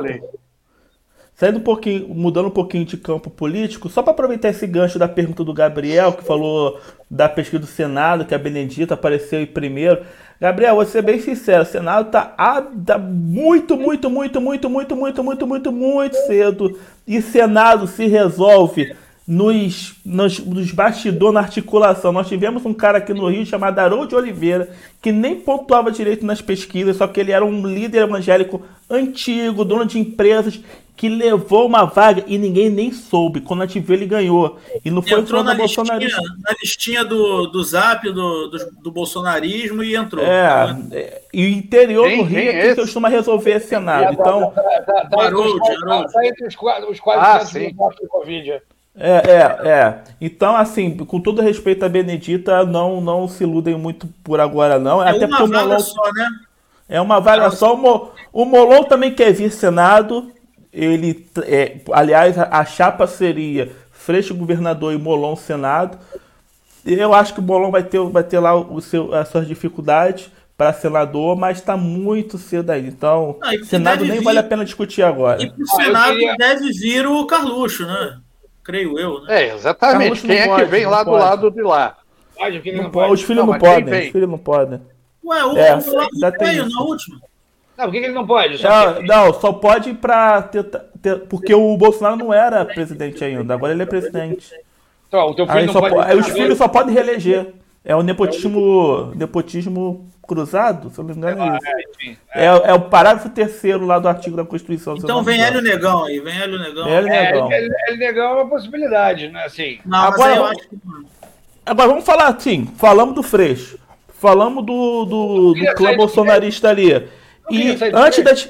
Saindo um pouquinho, mudando um pouquinho de campo político, só para aproveitar esse gancho da pergunta do Gabriel, que falou da pesquisa do Senado, que a Benedita apareceu em primeiro. Gabriel, vou ser bem sincero, o Senado tá, tá muito, muito, muito, muito, muito, muito, muito, muito, muito cedo. E Senado se resolve nos, nos, nos bastidores, na articulação. Nós tivemos um cara aqui no Rio chamado Haroldo Oliveira, que nem pontuava direito nas pesquisas, só que ele era um líder evangélico antigo, dono de empresas, que levou uma vaga e ninguém nem soube. Quando a gente viu, ele ganhou. E não foi entrou na listinha, na listinha do, do zap do, do, do bolsonarismo e entrou. É, é e o interior do Rio é que costuma resolver esse Senado. Então. Está entre os quase ah, do Covid. É, é, é. Então, assim, com todo respeito a Benedita, não, não se iludem muito por agora, não. É Até uma vaga Molon... só, né? É uma vaga só. O Molon também quer vir Senado. Ele, é, aliás, a chapa seria Freixo governador e Molon Senado. Eu acho que o Molon vai ter, vai ter lá o seu, as suas dificuldades para senador, mas está muito cedo aí. Então, ah, Senado nem vir... vale a pena discutir agora. E para o Senado queria... deve vir o Carluxo, né? Creio eu, né? É, exatamente. Quem é pode, que vem lá do lado de lá? Pode, não, não pode. Os filhos não, não podem. Os filhos não podem. Ué, o, é, o veio na última. Não, por que, ele não pode? Só não, não, só pode para ter, ter, porque o Bolsonaro não era presidente ainda, agora ele é presidente. Então, o teu filho aí, não pode, aí os filhos só podem reeleger. É o nepotismo, nepotismo cruzado, se eu não me engano é isso. É, é, é o parágrafo terceiro lá do artigo da Constituição. Então vem Hélio Negão aí, vem Hélio Negão. Hélio Negão. É, Hélio Negão é uma possibilidade, né? Assim. Não, agora, eu acho que... agora vamos falar assim, falamos do Freixo, falamos do, do, do clã bolsonarista ali. E antes das.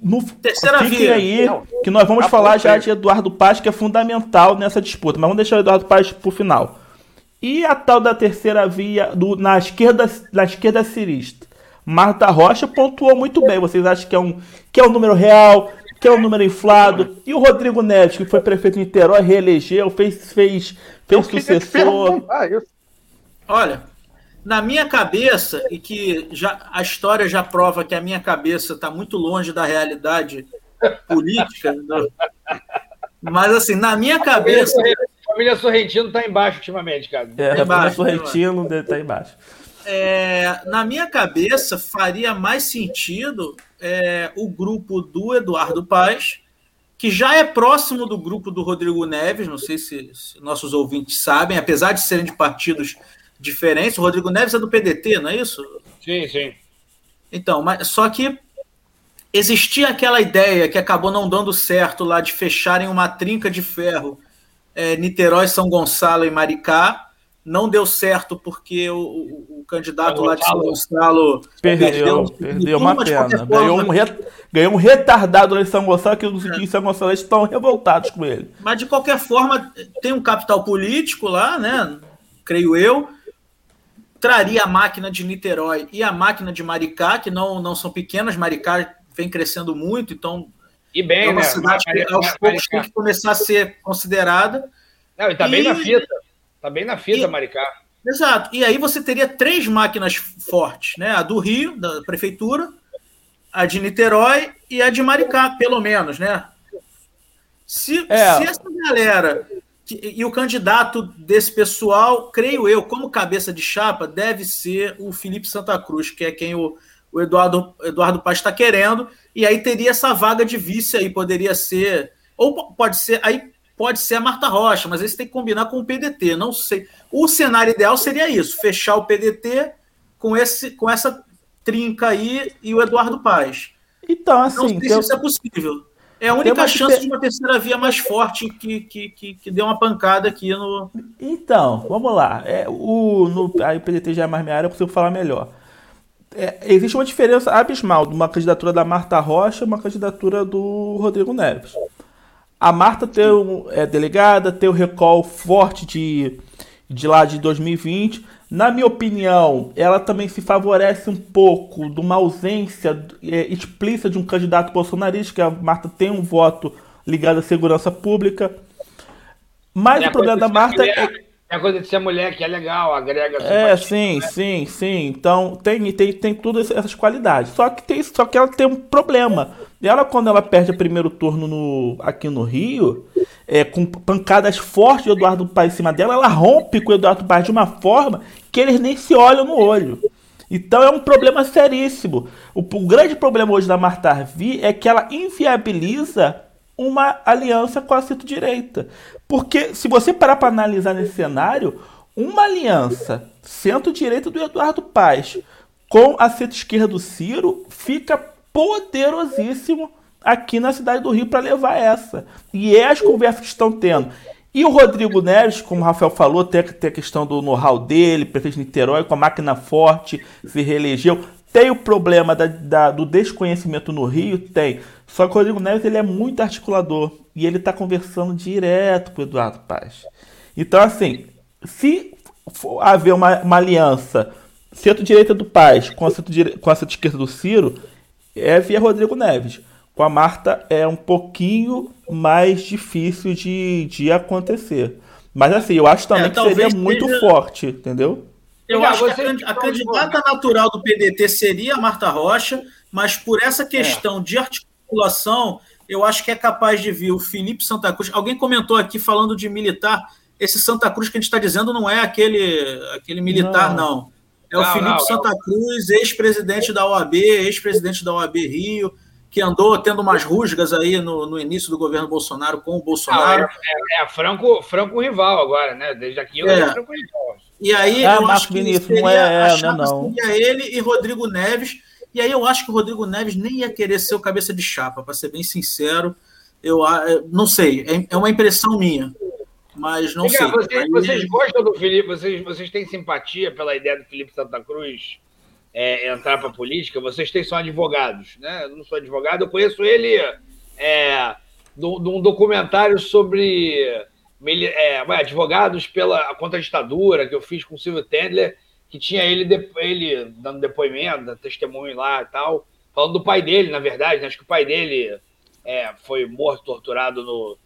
No, Terceira fiquem via. aí, não, que nós vamos falar já de Eduardo Paz, que é fundamental nessa disputa. Mas vamos deixar o Eduardo Paz pro final. E a tal da terceira via do, na, esquerda, na esquerda cirista? Marta Rocha pontuou muito bem. Vocês acham que é um, que é um número real, que é um número inflado? E o Rodrigo Neves, que foi prefeito de Niterói, reelegeu, fez, fez, fez sucessor. Olha, na minha cabeça, e que já, a história já prova que a minha cabeça está muito longe da realidade política, né? mas assim, na minha cabeça. A família Sorrentino está embaixo ultimamente, cara. É, a família Sorrentino está embaixo. É, na minha cabeça, faria mais sentido é, o grupo do Eduardo Paz que já é próximo do grupo do Rodrigo Neves, não sei se, se nossos ouvintes sabem, apesar de serem de partidos diferentes, o Rodrigo Neves é do PDT, não é isso? Sim, sim. Então, mas só que existia aquela ideia que acabou não dando certo lá de fecharem uma trinca de ferro é, Niterói, São Gonçalo e Maricá. Não deu certo porque o, o, o candidato lá de São Gonçalo perdeu, perdeu, perdeu uma pena. Ganhou um, re, ganhou um retardado lá em São Gonçalo que os é. em São Gonçalo estão revoltados com ele. Mas de qualquer forma, tem um capital político lá, né? Creio eu. Traria a máquina de Niterói e a máquina de Maricá, que não, não são pequenas. Maricá vem crescendo muito, então e bem, é uma né? cidade que aos poucos tem que começar a ser considerada. Não, e tá e... bem na fita. Tá bem na fita, e... Maricá. Exato. E aí você teria três máquinas fortes, né? A do Rio, da prefeitura, a de Niterói e a de Maricá, pelo menos, né? Se, é. se essa galera e o candidato desse pessoal, creio eu, como cabeça de chapa, deve ser o Felipe Santa Cruz, que é quem o, o Eduardo, Eduardo Paz está querendo, e aí teria essa vaga de vice aí, poderia ser, ou pode ser, aí pode ser a Marta Rocha, mas você tem que combinar com o PDT, não sei. O cenário ideal seria isso, fechar o PDT com, esse, com essa trinca aí e o Eduardo Paz. Então, assim... Não sei então... se isso é possível. É a única chance de uma terceira via mais forte que, que, que, que, deu uma pancada aqui no. Então, vamos lá. É, o, no, aí o PDT já é mais minha área, eu consigo falar melhor é, existe uma diferença abismal de uma candidatura da Marta Rocha e uma candidatura do Rodrigo Neves. A Marta tem um, é delegada, tem o recall forte de, de lá de 2020. Na minha opinião, ela também se favorece um pouco de uma ausência é, explícita de um candidato bolsonarista, que a Marta tem um voto ligado à segurança pública. Mas é o problema da Marta é é coisa de ser mulher que é legal, agrega É, sim, né? sim, sim. Então tem, tem, tem todas essas qualidades. Só que, tem, só que ela tem um problema. Ela, quando ela perde o primeiro turno no, aqui no Rio, é, com pancadas fortes de Eduardo Paes em cima dela, ela rompe com o Eduardo Paes de uma forma que eles nem se olham no olho. Então é um problema seríssimo. O, o grande problema hoje da Marta Arvi é que ela inviabiliza uma aliança com a centro-direita. Porque se você parar para analisar nesse cenário, uma aliança centro-direita do Eduardo Paz com a centro-esquerda do Ciro fica poderosíssimo aqui na cidade do Rio para levar essa. E é as conversas que estão tendo. E o Rodrigo Neves, como o Rafael falou, tem, tem a questão do know-how dele, prefeito de Niterói, com a máquina forte, se reelegeu. Tem o problema da, da, do desconhecimento no Rio? Tem. Só que o Rodrigo Neves ele é muito articulador e ele está conversando direto com o Eduardo Paz. Então, assim, se haver uma, uma aliança centro-direita do Paz com a centro-esquerda do Ciro, é via Rodrigo Neves. Com a Marta é um pouquinho mais difícil de, de acontecer. Mas assim, eu acho também é, que seria muito seja... forte, entendeu? Eu Legal, acho que a, a candidata natural do PDT seria a Marta Rocha, mas por essa questão é. de articulação, eu acho que é capaz de vir o Felipe Santa Cruz. Alguém comentou aqui falando de militar. Esse Santa Cruz que a gente está dizendo não é aquele, aquele militar, não. não. É não, o Felipe não, Santa Cruz, ex-presidente da OAB, ex-presidente da OAB Rio, que andou tendo umas rusgas aí no, no início do governo Bolsonaro com o Bolsonaro. É, é, é, Franco, Franco rival agora, né? Desde aqui eu é. Franco rival. E aí, ah, eu acho que Vinícius, não é, é, não, não. seria ele e Rodrigo Neves. E aí eu acho que o Rodrigo Neves nem ia querer ser o cabeça de chapa, para ser bem sincero. Eu é, não sei, é, é uma impressão minha. Mas não sei. Vocês, vocês, gostam do Felipe? Vocês, vocês têm simpatia pela ideia do Felipe Santa Cruz é, entrar para a política? Vocês têm, são advogados, né? Eu não sou advogado, eu conheço ele é, de um documentário sobre é, advogados pela, contra a ditadura, que eu fiz com o Silvio Tendler, que tinha ele, ele dando depoimento, testemunho lá e tal, falando do pai dele, na verdade, né? acho que o pai dele é, foi morto, torturado no,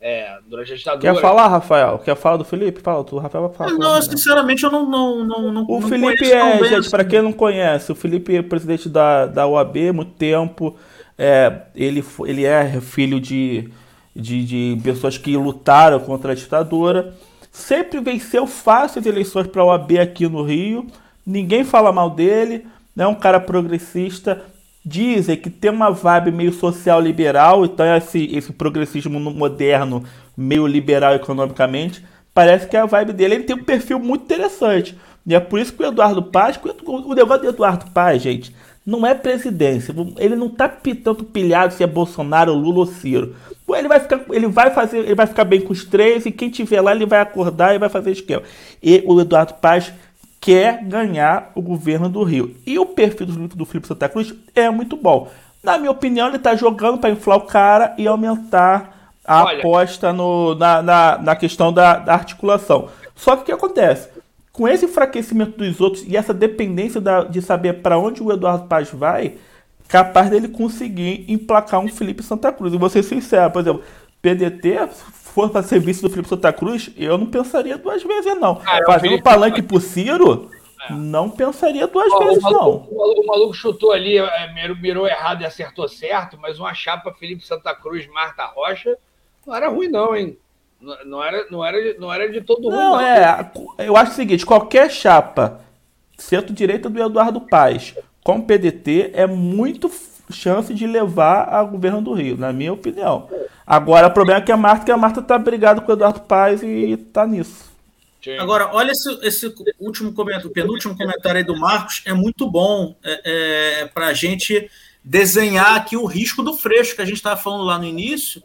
é, durante a ditadura. Quer falar, Rafael? Quer falar do Felipe? Fala, tu, Rafael vai falar. Não, sinceramente, eu não. não, não, não o não Felipe é, gente, assim. para quem não conhece, o Felipe é presidente da, da UAB há muito tempo. É, ele, ele é filho de de, de pessoas que lutaram contra a ditadura. Sempre venceu fácil as eleições para a OAB aqui no Rio. Ninguém fala mal dele. É um cara progressista. Dizem que tem uma vibe meio social liberal, então esse, esse progressismo moderno, meio liberal economicamente, parece que a vibe dele ele tem um perfil muito interessante. E é por isso que o Eduardo Paz, o negócio do Eduardo Paz, gente, não é presidência. Ele não tá tanto pilhado se é Bolsonaro, Lula ou Ciro. Ele vai ficar, ele vai fazer, ele vai ficar bem com os três e quem tiver lá ele vai acordar e vai fazer esquema. E o Eduardo Paz quer ganhar o governo do Rio. E o perfil do, do Felipe Santa Cruz é muito bom. Na minha opinião, ele está jogando para inflar o cara e aumentar a Olha. aposta no, na, na, na questão da, da articulação. Só que o que acontece? Com esse enfraquecimento dos outros e essa dependência da, de saber para onde o Eduardo Paz vai, capaz dele conseguir emplacar um Felipe Santa Cruz. E vou ser sincero, por exemplo, PDT, for para serviço do Felipe Santa Cruz, eu não pensaria duas vezes, não. Ah, Fazendo palanque pro Ciro, é. não pensaria duas oh, vezes, o maluco, não. O maluco, o maluco, chutou ali, é, mirou errado e acertou certo, mas uma chapa Felipe Santa Cruz, Marta Rocha, não era ruim, não, hein? Não, não era, não, era, não era de todo ruim, não. Não, é. Eu acho o seguinte: qualquer chapa, centro-direita do Eduardo Paz, com PDT, é muito chance de levar a governo do Rio, na minha opinião. Agora, o problema é que a Marta, que a Marta tá brigada com o Eduardo Paes e tá nisso. Agora, olha esse, esse último comentário, o penúltimo comentário aí do Marcos, é muito bom é, é, para a gente desenhar aqui o risco do Freixo, que a gente estava falando lá no início,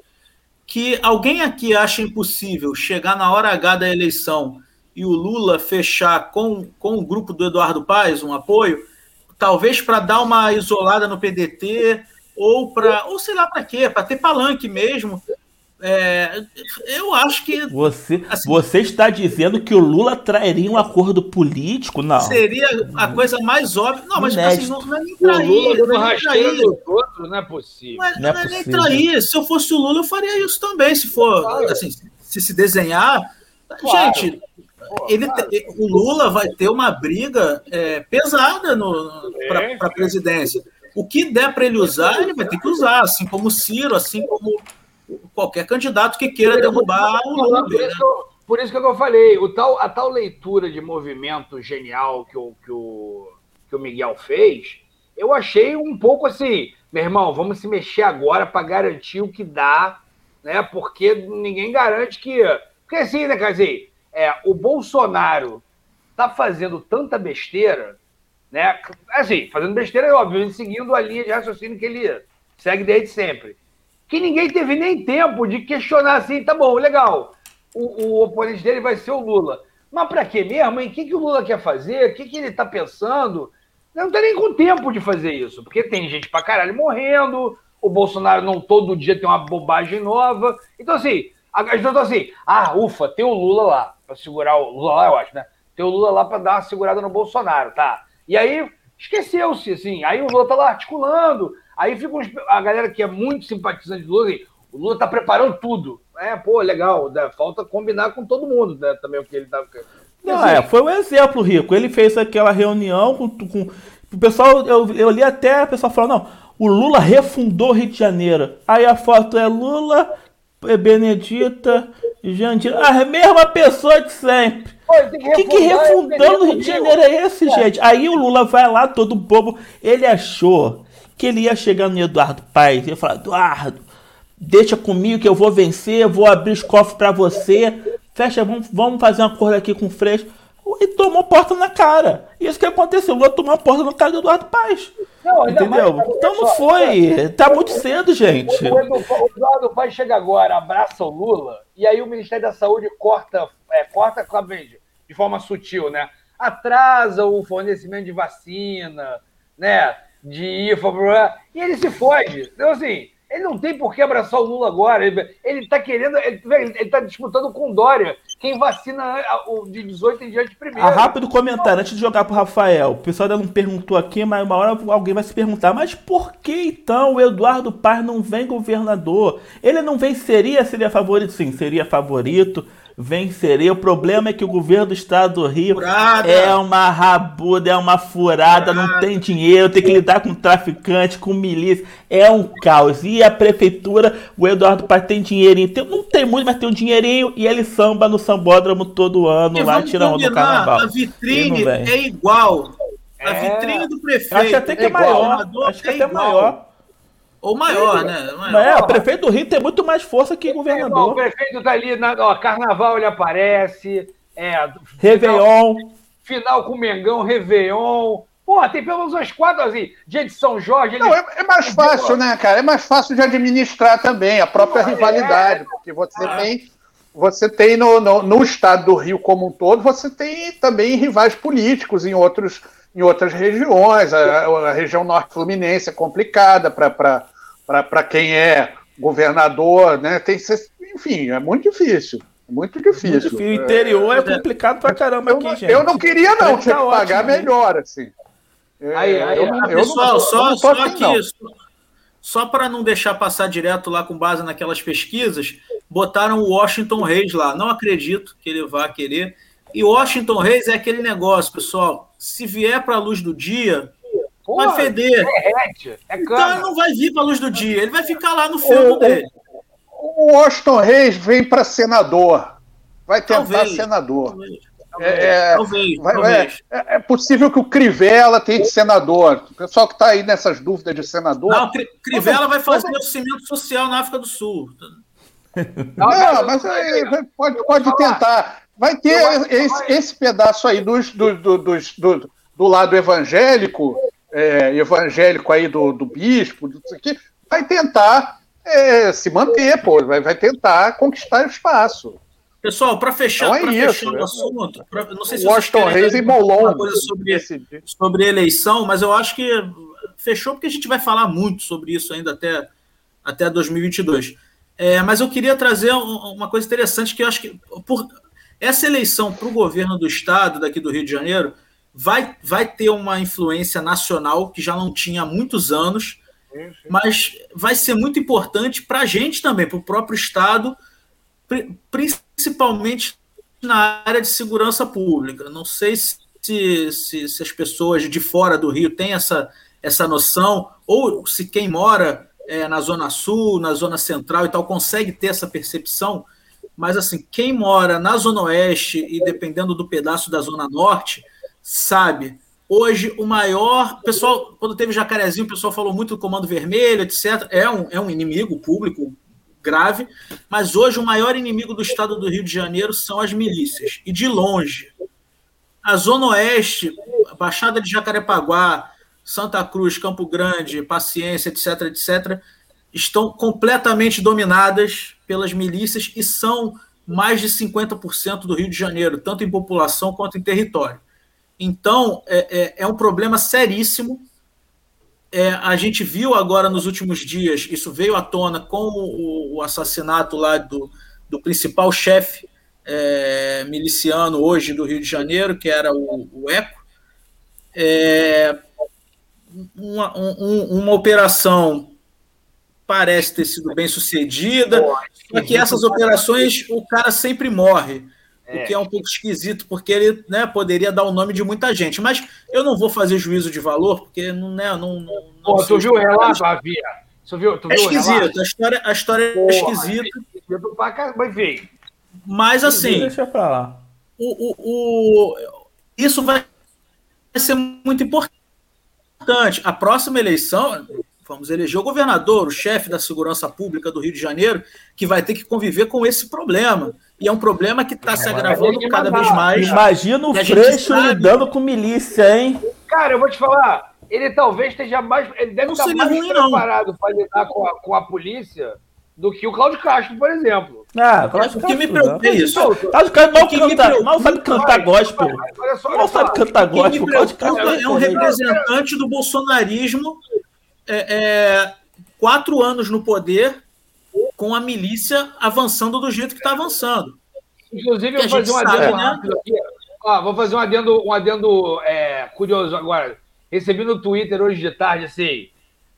que alguém aqui acha impossível chegar na hora H da eleição e o Lula fechar com, com o grupo do Eduardo Paes um apoio, talvez para dar uma isolada no PDT, ou para, ou sei lá para quê, para ter palanque mesmo. É, eu acho que. Você, assim, você está dizendo que o Lula trairia um acordo político? Não. Seria a coisa mais óbvia. Não, mas assim, não, não é nem trair. O Lula não é trair. Outro, não é possível. Não é, não é, não é nem trair. Se eu fosse o Lula, eu faria isso também. Se for, claro. assim, se se desenhar. Claro. Gente, ele, o Lula vai ter uma briga é, pesada para é. a presidência. O que der para ele usar, ele vai ter que usar, assim como o Ciro, assim como qualquer candidato que queira derrubar o Lula. Por isso, eu, por isso que eu falei, o tal, a tal leitura de movimento genial que o, que o, que o Miguel fez, eu achei um pouco assim, meu irmão, vamos se mexer agora para garantir o que dá, né? Porque ninguém garante que. Porque assim, né, dizer, é, o Bolsonaro tá fazendo tanta besteira, né? Assim, fazendo besteira, é óbvio, seguindo a linha de raciocínio que ele segue desde sempre. Que ninguém teve nem tempo de questionar assim, tá bom, legal. O, o oponente dele vai ser o Lula. Mas para quê mesmo? O que, que o Lula quer fazer? O que, que ele tá pensando? Não tem nem com tempo de fazer isso, porque tem gente pra caralho morrendo, o Bolsonaro não todo dia tem uma bobagem nova. Então, assim, as pessoas estão assim, ah, ufa, tem o Lula lá para segurar o Lula lá, eu acho, né? Tem o Lula lá para dar uma segurada no Bolsonaro, tá? E aí esqueceu-se, assim. Aí o Lula tá lá articulando. Aí fica a galera que é muito simpatizante do Lula, assim, o Lula tá preparando tudo. É, pô, legal. Né? Falta combinar com todo mundo, né? Também o que ele tá. Não, é, foi um exemplo, Rico. Ele fez aquela reunião com. com o pessoal, eu, eu li até o pessoal falando, não, o Lula refundou o Rio de Janeiro. Aí a foto é Lula, é Benedita, Jandira, a mesma pessoa de sempre. O que, que refundando o Rio de Janeiro é esse, é. gente? Aí o Lula vai lá, todo bobo. Ele achou que ele ia chegar no Eduardo Paes e ia falar: Eduardo, deixa comigo que eu vou vencer, vou abrir os cofres para você. Fecha, vamos, vamos fazer um acordo aqui com o Freixo e tomou porta na cara. Isso que aconteceu, o Lula tomou a porta na cara do Eduardo Paes. Não, entendeu? Mais, então não foi. Tá muito cedo, gente. O, Eduardo Paes chega agora, abraça o Lula, e aí o Ministério da Saúde corta, é, corta de forma sutil, né? Atrasa o fornecimento de vacina, né? De IFA, e ele se foge. Então, assim, ele não tem por que abraçar o Lula agora. Ele, ele tá querendo. Ele, ele tá disputando com Dória quem vacina de 18 em diante primeiro. Ah, rápido comentário, antes de jogar pro Rafael. O pessoal ainda não perguntou aqui, mas uma hora alguém vai se perguntar, mas por que então o Eduardo Paz não vem governador? Ele não venceria, seria favorito? Sim, seria favorito venceria. O problema é que o governo do estado do Rio furada. é uma rabuda, é uma furada, furada, não tem dinheiro, tem que lidar com traficante, com milícia, é um caos. E a prefeitura, o Eduardo Paz tem dinheirinho, tem, não tem muito, mas tem um dinheirinho e ele samba no sambódromo todo ano, e lá tira onda do carnaval. A vitrine é igual. A É. vitrine do prefeito. Acho até que é igual, maior. Acho que é até igual. maior. Ou maior, né? Maior. é, o prefeito do Rio tem muito mais força que o Irmão, o governador. prefeito tá ali, na, ó, carnaval ele aparece, é, Réveillon. final com o Mengão, Réveillon. Porra, tem pelo menos umas quatro, assim, dia de São Jorge. Ele... Não, é, é mais fácil, né, cara? É mais fácil de administrar também a própria Não, é. rivalidade, porque você Ah. tem, você tem no, no, no estado do Rio como um todo, você tem também rivais políticos em, outros, em outras regiões. A, a região norte fluminense é complicada para quem é governador, né? Tem, enfim, é muito difícil. Muito difícil. Muito difícil. O interior é complicado pra caramba Eu, aqui, não- gente. eu não queria, não, Tá tinha que pagar ótimo, né? melhor, assim. É, Aí, aí, eu Ah, eu não- pessoal, eu só, não só afim, não. aqui, só para não deixar passar direto lá com base naquelas pesquisas, botaram o Washington Reis lá. Não acredito que ele vá querer. E o Washington Reis é aquele negócio, pessoal. Se vier para a luz do dia, Porra, vai feder. derrete, é Então cana. ele não vai vir para a luz do dia, ele vai ficar lá no fundo dele. O Washington Reis vem para senador. Vai tentar Talvez. senador. Talvez, É, talvez. vai- talvez. é- é possível que o Crivella tenha de senador. O pessoal que está aí nessas dúvidas de senador. Não, Cri- Crivella vai fazer o cimento social na África do Sul. Não, mas aí pode, pode tentar. Vai ter esse, esse pedaço aí dos, do, do, do, do lado evangélico, é, evangélico aí do, do bispo, do aqui, vai tentar é, se manter, pô, vai, vai tentar conquistar espaço. Pessoal, para fechar, Então é pra isso, fechar né? o assunto, pra- não sei se Washington querem Reis embolou alguma coisa sobre, sobre eleição, mas eu acho que fechou porque a gente vai falar muito sobre isso ainda até, até 2022. É, mas eu queria trazer um- uma coisa interessante que eu acho que por essa eleição para o governo do estado daqui do Rio de Janeiro vai, vai ter uma influência nacional que já não tinha há muitos anos, mas vai ser muito importante para a gente também, para o próprio estado, pri- principalmente na área de segurança pública. Não sei se, se, se as pessoas de fora do Rio têm essa, essa noção, ou se quem mora é, na Zona Sul, na Zona Central e tal, consegue ter essa percepção. Mas, assim, quem mora na Zona Oeste e dependendo do pedaço da Zona Norte, sabe. Hoje, o maior. Pessoal, quando teve Jacarezinho, o pessoal falou muito do Comando Vermelho, etc. É um, é um inimigo público grave, mas hoje o maior inimigo do estado do Rio de Janeiro são as milícias. E de longe. A Zona Oeste, Baixada de Jacarepaguá, Santa Cruz, Campo Grande, Paciência, etc., etc., estão completamente dominadas pelas milícias e são mais de 50% do Rio de Janeiro, tanto em população quanto em território. Então, é, é, é um problema seríssimo. É, a gente viu agora nos últimos dias, isso veio à tona com o, o assassinato lá do, do principal chefe é, miliciano hoje do Rio de Janeiro, que era o, o Eco. É, uma, um, uma operação parece ter sido bem sucedida, só que essas operações o cara sempre morre, o que é um pouco esquisito, porque ele né, poderia dar o nome de muita gente. Mas eu não vou fazer juízo de valor, porque não, né, não, não, não Pô, tu viu o relato, Avia? Tu viu, tu É viu esquisito, a história, a história é esquisita, esquisito pra caramba, Mas, enfim, mas assim, Deixa pra lá. o, o, o- isso vai ser muito importante. A próxima eleição, vamos eleger o governador, o chefe da segurança pública do Rio de Janeiro, que vai ter que conviver com esse problema. E é um problema que está se agravando cada vez mais. Imagina o Freixo sabe- lidando com milícia, hein? Cara, eu vou te falar, ele talvez esteja mais. Ele deve Não estar seria mais ruim, preparado para lidar com a, com a polícia do que o Cláudio Castro, por exemplo. Ah, O que me preocupa é isso. Cláudio Castro mal O que me canta, mal sabe cantar gospel. Olha só, olha Mal sabe cantar gospel. Cláudio Castro é um representante do bolsonarismo é, é, quatro anos no poder com a milícia avançando do jeito que está avançando. Inclusive, eu vou fazer um sabe, adendo né? rápido aqui. Ó, vou fazer um adendo, um adendo é, curioso agora. Recebi no Twitter hoje de tarde, assim,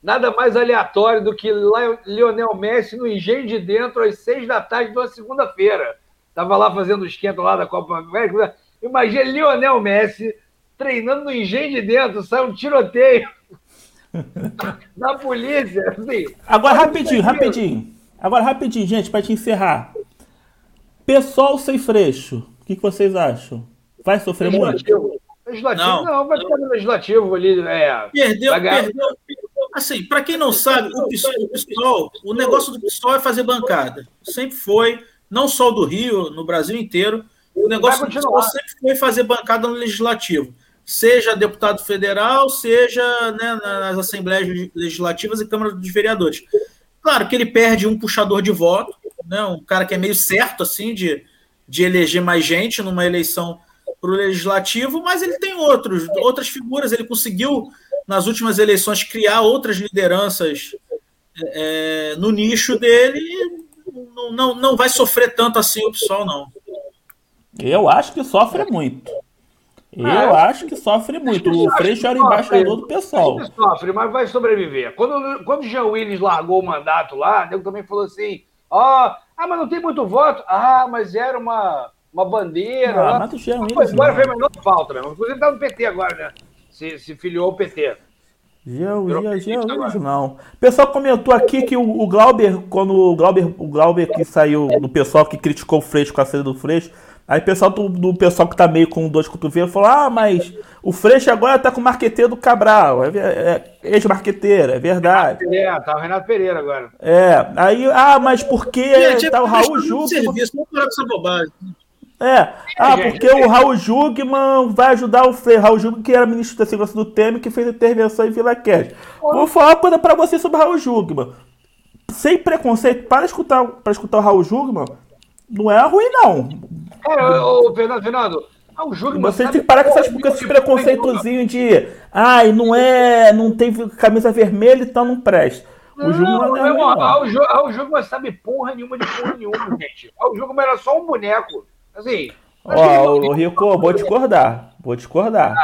nada mais aleatório do que Lio- Lionel Messi no Engenho de Dentro às seis da tarde de uma segunda-feira. Tava lá fazendo o esquenta lá da Copa América. Imagina Lionel Messi treinando no Engenho de Dentro, sai um tiroteio da polícia, assim. Agora, rapidinho, rapidinho. Agora, rapidinho, gente, pra te encerrar. Pessoal sem Freixo, o que, que vocês acham? Vai sofrer muito? Negativo. Legislativo não, não vai ficar no legislativo ali. É, perdeu, perdeu. Assim, para quem não sabe, o PSOL, o PSOL, o negócio do PSOL é fazer bancada. Sempre foi, não só do Rio, no Brasil inteiro. O negócio do PSOL sempre foi fazer bancada no legislativo. Seja deputado federal, seja né, nas assembleias legislativas e Câmara dos Vereadores. Claro que ele perde um puxador de voto, né, um cara que é meio certo assim de, de eleger mais gente numa eleição para o legislativo, mas ele tem outros, outras figuras. Ele conseguiu, nas últimas eleições, criar outras lideranças é, no nicho dele. Não, não, não vai sofrer tanto assim o PSOL, não. Eu acho que sofre muito. Eu ah, acho que sofre muito. o Freixo era embaixador do pessoal. Sofre, mas vai sobreviver. Quando, quando o Jean Willis largou o mandato lá, ele também falou assim: ó, oh, ah, mas não tem muito voto. Ah, mas era uma uma bandeira. Ah, mas o Jean Willis. Agora fez menor falta mesmo. Inclusive tá no PT agora, né? Se, se filiou ao PT. Jean Willis não. O pessoal comentou aqui que o, o Glauber, quando o Glauber, o Glauber que saiu do pessoal que criticou o Freixo com a saída do Freixo, Aí o pessoal do, do, pessoal que tá meio com dois cotovelos falou: Ah, mas o Freixo agora tá com o marqueteiro do Cabral. É, é, ex-marqueteiro, é verdade. É, tá o Renato Pereira agora. É, aí, ah, mas por que tá o Raul Júlio? Serviço, vamos parar com essa bobagem. É. Ah, porque o Raul Jugman vai ajudar o Frei. Raul Jugman, que era ministro da Segurança do Temer, que fez intervenção em Vila Quete. Vou falar uma coisa pra você sobre o Raul Jugman. Sem preconceito, para escutar, para escutar o Raul Jugman, não é ruim, não. É, ô, Fernando, Fernando, ah, o Jugman. Você tem que parar com, essas, com esses preconceitozinhos de. Ai, não é. Não tem camisa vermelha, então não presta. O Jugman não, é. Não, o Jugman sabe porra nenhuma de porra nenhuma, gente. O Jugman era só um boneco. Assim. Ó, o Rico, vou discordar. Vou discordar.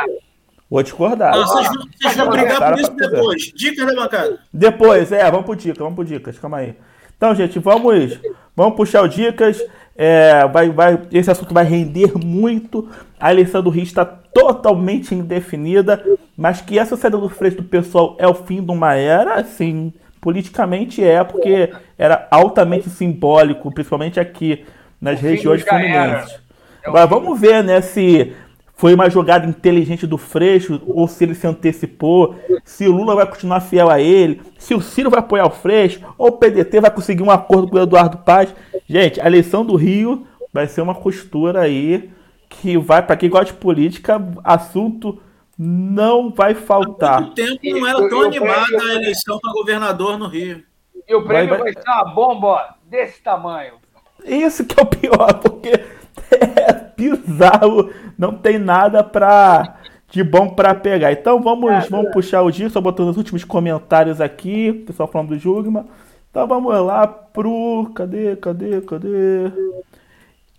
Vou discordar. Ah, vocês, vocês vão brigar por isso depois. Dicas da bancada. Depois, é, vamos pro dicas, vamos pro dicas, calma aí. Então, gente, vamos, vamos puxar o dicas. É, vai, vai, esse assunto vai render muito. A eleição do Rio está totalmente indefinida, mas que essa saída do Freixo do pessoal é o fim de uma era, sim, politicamente é, porque era altamente simbólico, principalmente aqui nas o regiões fluminenses. É Agora vamos ver, né, se foi uma jogada inteligente do Freixo ou se ele se antecipou, se o Lula vai continuar fiel a ele, se o Ciro vai apoiar o Freixo ou o PDT vai conseguir um acordo com o Eduardo Paz. Gente, a eleição do Rio vai ser uma costura aí que vai, para quem gosta de política, assunto não vai faltar. Há muito tempo não era tão animada a eleição para governador no Rio. E o prêmio vai, vai... vai ser uma bomba desse tamanho. Isso que é o pior, porque é bizarro, não tem nada pra, de bom para pegar. Então vamos, vamos é. puxar o dia, só botando os últimos comentários aqui, pessoal falando do Jugma. Então vamos lá pro. Cadê, cadê, cadê?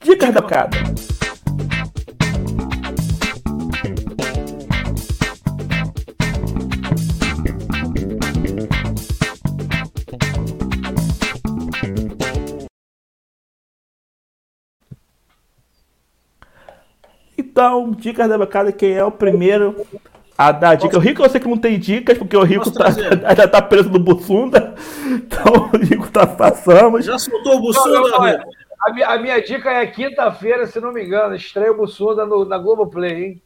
Dicas da casa. Então, dicas da bancada, quem é o primeiro a dar dica? O Rico eu sei que não tem dicas, porque o Rico tá, já tá preso no Bussunda. Então o Rico tá passando. Já soltou o Bussunda, não, não, a, minha, a minha dica é quinta-feira, se não me engano, estreia o Bussunda no, na Globoplay, hein?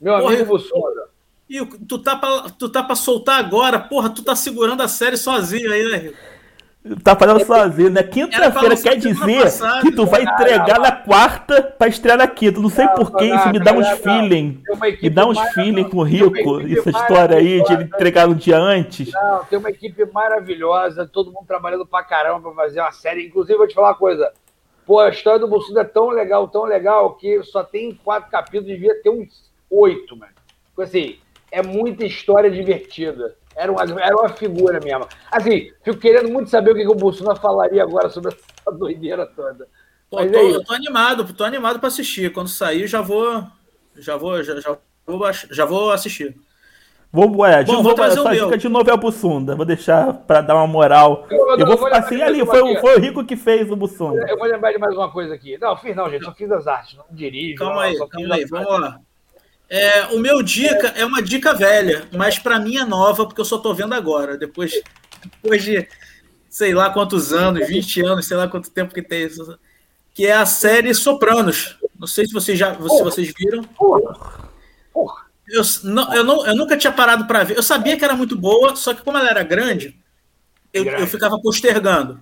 Meu Porra, amigo Bussunda. E tu tá, pra, tu tá pra soltar agora, porra, tu tá segurando a série sozinho aí, né, Rico? Tá fazendo sozinho, né? Quinta-feira quer dizer passada, que tu vai entregar na quarta pra estrear na quinta. Não sei porquê, isso me dá uns feeling. Me dá uns feeling com o Rico, essa história aí de ele entregar um dia antes. Não, tem uma equipe maravilhosa, todo mundo trabalhando pra caramba pra fazer uma série. Inclusive, vou te falar uma coisa. Pô, a história do Bolsonaro é tão legal, tão legal, que só tem quatro capítulos, devia ter uns oito, mano. Tipo assim, é muita história divertida. Era uma, era uma figura mesmo. Assim, fico querendo muito saber o que, que o Bolsonaro falaria agora sobre essa doideira toda. Pô, Mas tô, é eu tô animado, tô animado para assistir. Quando sair, já vou. Já vou, já, já vou, já vou assistir. Vou, é, de Bom, vou trazer essa dica de novo é o Bussunda. Vou deixar para dar uma moral. Eu, eu, eu vou ficar assim ali. Foi, foi, o Rico que fez o Bussunda. Eu vou lembrar de mais uma coisa aqui. Não, fiz não, gente. Só fiz as artes. Não dirijo. Calma não, aí, calma aí. Vamos lá. É, o meu dica é uma dica velha, mas para mim é nova, porque eu só tô vendo agora. Depois, depois de sei lá quantos anos, 20 anos, sei lá quanto tempo que tem isso. Que é a série Sopranos. Não sei se vocês já se vocês viram. Eu, não, eu, não, eu nunca tinha parado para ver. Eu sabia que era muito boa, só que como ela era grande, eu, eu ficava postergando.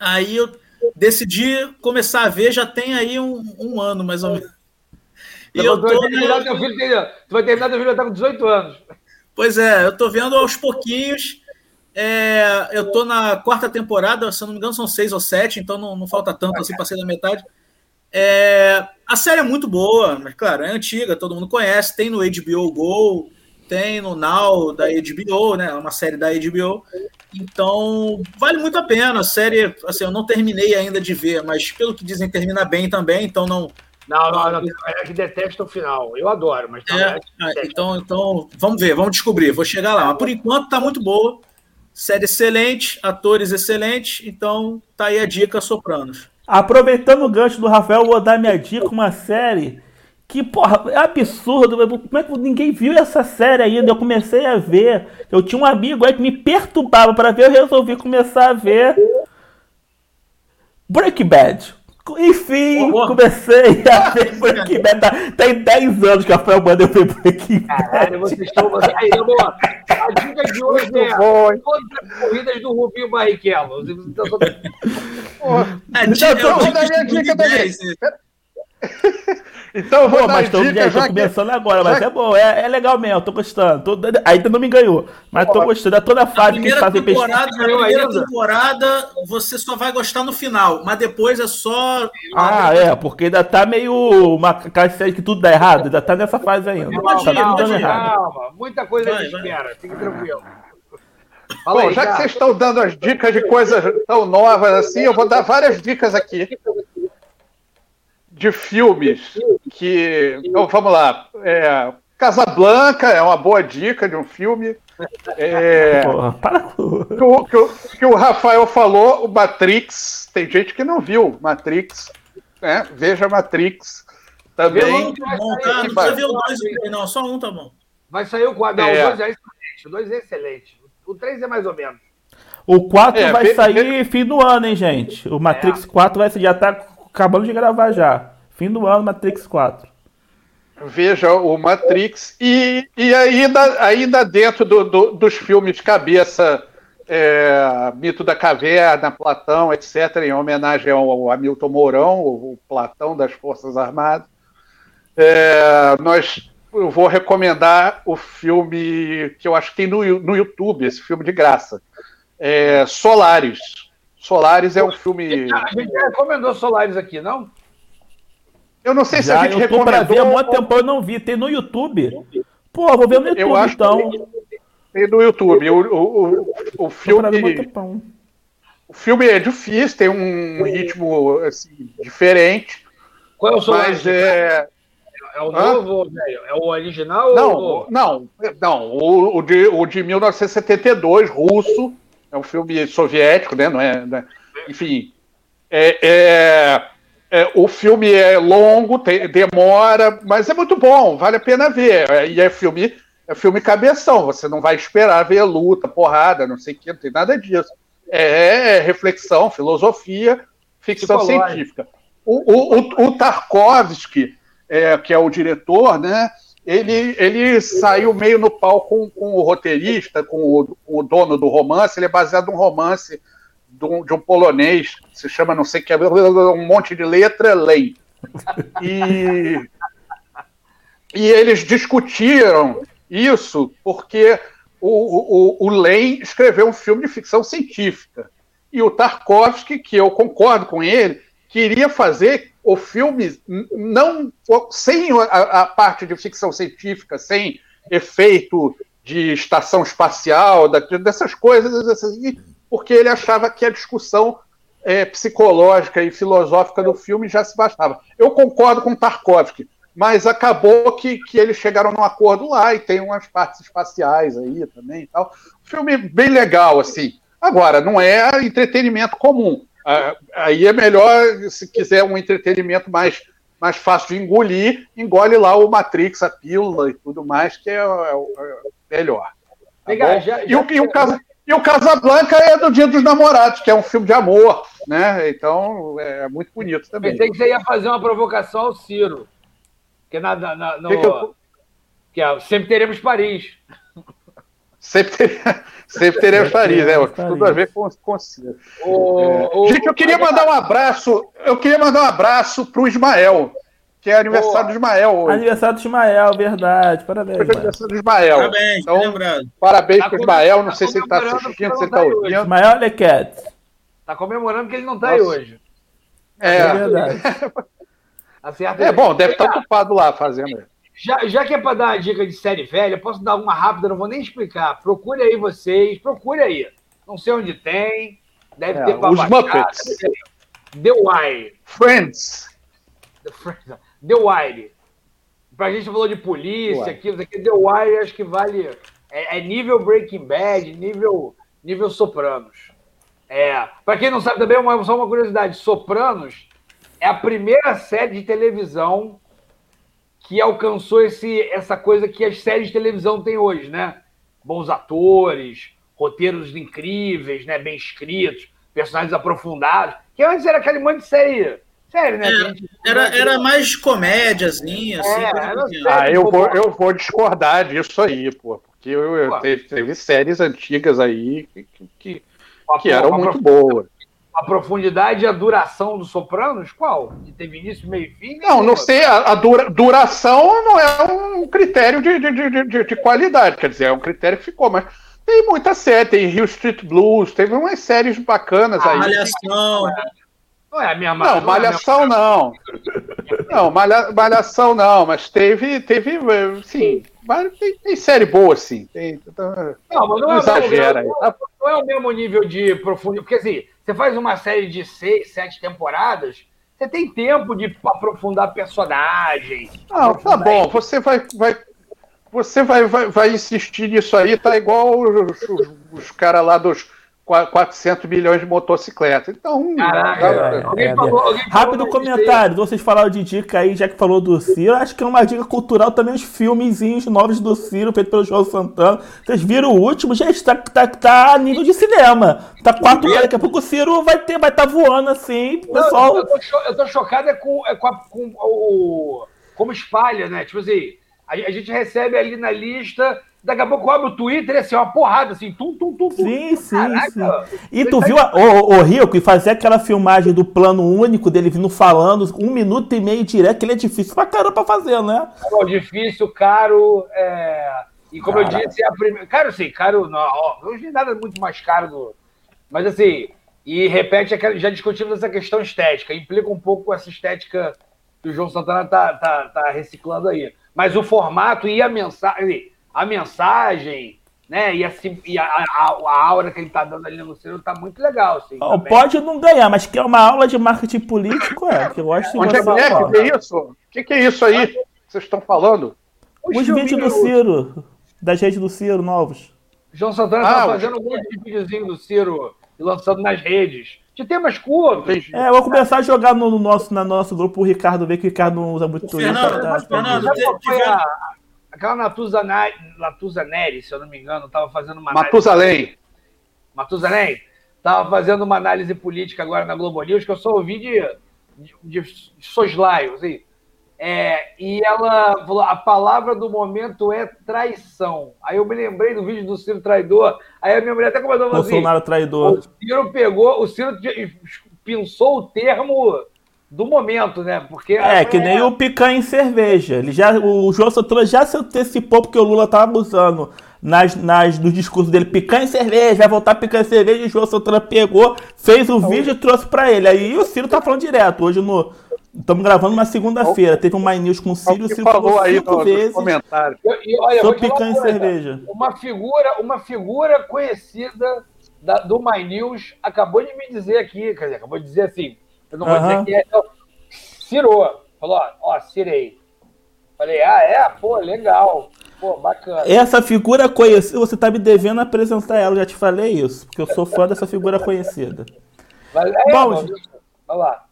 Aí eu decidi começar a ver, já tem aí um, um ano, mais ou menos. E eu tô, terminar teu filho, tu vai terminar teu filho com 18 anos. Pois é, eu tô vendo aos pouquinhos. É, eu tô na quarta temporada, se eu não me engano, são seis ou sete, então não, não falta tanto assim, passei da metade. É, a série é muito boa, mas claro, é antiga, todo mundo conhece, tem no HBO Go, tem no Now da HBO, né? É uma série da HBO. Então, vale muito a pena. A série, assim, eu não terminei ainda de ver, mas pelo que dizem, termina bem também, então não. Não, não, não, é que detesta o final. Eu adoro, mas é, é, então, então, vamos ver, vamos descobrir, vou chegar lá. Mas por enquanto tá muito boa. Série excelente, atores excelentes, então tá aí a dica Sopranos. Aproveitando o gancho do Rafael, vou dar minha dica, uma série que, porra, é absurdo. Como é que ninguém viu essa série ainda? Eu comecei a ver. Eu tinha um amigo aí que me perturbava para ver, eu resolvi começar a ver Breaking Bad. Enfim, oh, comecei a ver Breaking Bad. Tá, tem 10 anos que a Rafael manda eu ver Breaking Bad. Caralho, vocês estão. Aí, amor, a dica de hoje é bom, todas as corridas do Rubinho Barrichello. Então, é, então, vou dar minha dica também. Então eu vou Pô, dar mas tô, dica, já começando que... agora, mas já... é bom, é, é legal mesmo, tô gostando. Tô, ainda não me ganhou, mas tô gostando. É toda a fase a que fazem temporada, Na primeira temporada, você só vai gostar no final, mas depois é só. Ah, é, porque ainda tá meio uma série que tudo dá errado, ainda tá nessa fase ainda. Calma, tá calma, calma. Muita coisa vai, espera, fique tranquilo. Bom, aí, já, já que vocês estão dando as dicas de coisas tão novas assim, eu vou dar várias dicas aqui de filmes que. Então, vamos lá. É, Casablanca é uma boa dica de um filme. É, que, o, que, o, que, o, Rafael falou, o Matrix. Tem gente que não viu Matrix. Né? Veja Matrix também. Um, bom, tá? Não precisa ver o dois, não, só um tá bom. Vai sair o 4. É. O 2 é excelente. O 2 é excelente. O 3 é mais ou menos. O 4 é, vai sair fim do ano, hein, gente? O Matrix é. 4 vai, já tá acabando de gravar já. Fim do ano, Matrix 4. Veja o Matrix. E, e ainda, ainda dentro do, do, dos filmes cabeça, é, Mito da Caverna, Platão, etc., em homenagem ao Hamilton Mourão, o, o Platão das Forças Armadas, é, nós, eu vou recomendar o filme que eu acho que tem no, no YouTube, esse filme de graça. É, Solares. Solares é um filme. A gente já recomendou Solares aqui, não? Eu não sei já, se a gente eu tô Pra ver há muito tempo eu não vi. Tem no YouTube? Pô, vou ver no YouTube eu acho então. Tem no YouTube. O, o, o, o filme. O filme é difícil, tem um ritmo assim, diferente. Qual é o som? Mas é. É o novo, velho? É o original? Não, ou... não, não. O, o, de, o de 1972, russo. É um filme soviético, né? Não é, né? Enfim. É, é, é, o filme é longo, tem, demora, mas é muito bom, vale a pena ver. É, e é filme, é filme cabeção, você não vai esperar ver luta, porrada, não sei o que, não tem nada disso. É, é reflexão, filosofia, ficção científica. O, o, o, o Tarkovsky, que é o diretor, né? Ele, ele saiu meio no pau com, com o roteirista, com o, com o, dono do romance. Ele é baseado num romance de um, de um polonês, que se chama, não sei o que, um monte de letra, Lei. E, e eles discutiram isso porque o, o, o escreveu um filme de ficção científica. E o Tarkovsky, que eu concordo com ele, queria fazer o filme não sem a, a, parte de ficção científica, sem efeito de estação espacial, da, dessas coisas, assim, porque ele achava que a discussão é, psicológica e filosófica do filme já se bastava. Eu concordo com Tarkovsky, mas acabou que, que eles chegaram num acordo lá e tem umas partes espaciais aí também e tal. Filme bem legal, assim. Agora, não é entretenimento comum. Ah, aí é melhor, se quiser um entretenimento mais, mais fácil de engolir, engole lá o Matrix, a pílula e tudo mais, que é, é, é melhor. Tá Legal, já, já... E, o, e, o Casa, e o Casablanca é do Dia dos Namorados, que é um filme de amor, né? Então é muito bonito também. Pensei que você ia fazer uma provocação ao Ciro. Que na, na, no... que que eu... Que é, sempre teremos Paris. Sempre, ter, sempre teremos Paris, né? Tudo a ver com, com o, é. Gente, eu queria mandar um abraço. Eu queria mandar um abraço pro Ismael, que é aniversário do Ismael hoje. Aniversário do Ismael, verdade. Parabéns. É aniversário do Ismael. Parabéns, então, lembrado. Parabéns tá pro Ismael. Não tá sei se ele tá assistindo, se ele tá ouvindo. Ismael Lequete. Tá comemorando que ele não tá Nossa. aí hoje. É, é verdade. é bom, deve estar tá ocupado lá fazendo. Já, já que é para dar uma dica de série velha, posso dar uma rápida, não vou nem explicar. Procure aí vocês, procure aí. Não sei onde tem, deve é, ter para Os baixar, Muppets. The Wire. Friends. The, Friends. The Wire. Pra gente falou de polícia, aquilo, aqui, The Wire acho que vale. É, é, nível Breaking Bad, nível, nível Sopranos. É. Pra quem não sabe também, uma, só uma curiosidade: Sopranos é a primeira série de televisão que alcançou esse, essa coisa que as séries de televisão têm hoje, né? Bons atores, roteiros incríveis, né? Bem escritos, personagens aprofundados. Que antes era aquele monte de série. Sério, né? É, era, era mais comédiazinha, assim. É, ah, eu vou, eu vou discordar disso aí, pô. Porque eu, eu teve, teve, séries antigas aí que, que, que eram muito boas. A profundidade e a duração dos Sopranos, qual? Que teve início, meio e fim? Não, não sei. A, a dura, duração não é um critério de, de, de, de, qualidade. Quer dizer, é um critério que ficou, mas tem muita série. Tem Rio Street Blues, teve umas séries bacanas a aí. Malhação. Não é a minha Não, Malhação não. Não, malha, Malhação não, mas teve, teve, sim, tem, tem série boa, sim. Tem, não, mas não, não é exagera aí. Tá? Não é o mesmo nível de profundidade, porque assim, você faz uma série de seis, sete temporadas, você tem tempo de aprofundar personagens. Não, aprofundar tá bom. Você vai, vai, você vai, vai, vai insistir nisso aí, tá igual os, os, os caras lá dos 400 milhões de motocicletas. Então, Caraca, é, é, falou, rápido comentário. Vocês falaram de dica aí, já que falou do Ciro. Acho que é uma dica cultural também os filmezinhos novos do Ciro, feito pelo João Santana. Vocês viram o último, já está tá, tá a nível de cinema. Tá quatro horas. Daqui a pouco o Ciro vai ter, vai estar tá voando assim. Pessoal... eu, tô, eu tô chocado é com, é com, a, com o. Como espalha, né? Tipo assim, a, a gente recebe ali na lista Daqui a pouco abre o Twitter e assim, uma porrada, assim, tum, tum, tum, tum. Sim, sim, Caraca, sim. E tu viu o, o Rico e fazer aquela filmagem do plano único dele vindo falando, um minuto e meio direto, que ele é difícil pra caramba fazer, né? É difícil, caro, é... E como Caraca. eu disse, é a primeira. Caro, sim, caro, não, ó, hoje nada muito mais caro do. Mas assim, e repete aquela. Já discutimos essa questão estética, implica um pouco essa estética que o João Santana tá, tá, tá reciclando aí. Mas o formato e a mensagem a mensagem, né? E, assim, e a, a, a, aura que ele tá dando ali no Ciro tá muito legal. Assim, pode não ganhar, mas que é uma aula de marketing político, é. Que eu gosto de Onde é, é que é isso? O que, que é isso aí que vocês estão falando? Os vídeos do Ciro, das redes do Ciro novos. João Santana tá ah, tá fazendo um monte de videozinho do Ciro e lançando nas redes. De temas curtos. É, eu vou começar a jogar no, nosso, no nosso grupo o Ricardo, ver que o Ricardo não usa muito Twitter. Fernando, tá, Fernando, tá, Aquela Natuza, Natuza Neri, se eu não me engano, estava fazendo uma Matusalém. Matusalém? Estava fazendo uma análise política agora na Globo News, que eu só ouvi de, de, de soslaio, assim. É, e ela falou: a palavra do momento é traição. Aí eu me lembrei do vídeo do Ciro Traidor. Aí a minha mulher até comentou assim: Bolsonaro traidor. O Ciro pegou, o Ciro pensou o termo do momento, né? Porque é que nem o picanha em cerveja. Ele já, o João Santana já se antecipou porque o Lula estava usando nas, nas, no discurso dele picanha em cerveja, vai voltar picanha em cerveja. E o João Santana pegou, fez o vídeo e trouxe para ele. Aí o Ciro tá falando direto. Hoje no Estamos gravando uma segunda-feira. Teve um My News com o Ciro, o Ciro falou aí cinco no, vezes comentário. E, olha, Sou picanha em cerveja. Uma figura, uma figura conhecida da, do My News acabou de me dizer aqui, quer dizer, acabou de dizer assim, eu não vou dizer que é. Então, cirou. Falou, ó, cirei. Falei, ah, é? Pô, legal. Pô, bacana. Essa figura conhecida, você tá me devendo apresentar ela, já te falei isso, porque eu sou fã dessa figura conhecida. Mas, é, Bom, gente... vai lá.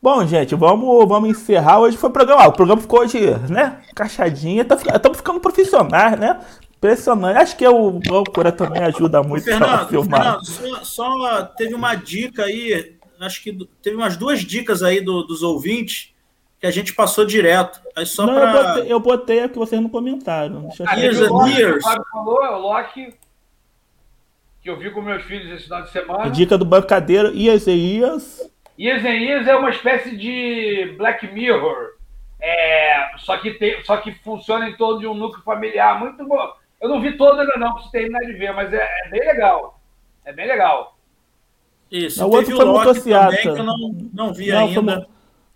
Bom, gente, vamos, vamos encerrar. Hoje foi o programa. o programa ficou hoje, né? Caixadinha. Estamos tá, ficando profissionais, né? Impressionante. Acho que é o Loucura também ajuda muito Fernando, a filmar. Fernando, só, só, teve uma dica aí acho que teve umas duas dicas aí do, dos ouvintes que a gente passou direto. Aí só não, pra... eu, botei, eu botei a que vocês não comentaram. Deixa eu Years and Loki, Years. O Fábio falou, é o Loki, que eu vi com meus filhos esse final de semana. Dica do bancadeiro, Ias e Ias. Years and Years é uma espécie de Black Mirror. É, só, que tem, só que funciona em torno de um núcleo familiar. Muito bom. Eu não vi todo ainda não, preciso terminar de ver, mas é, é bem legal. É bem legal. Isso, Não, o outro o foi motociata. também, que eu não, não vi Não, foi, ainda.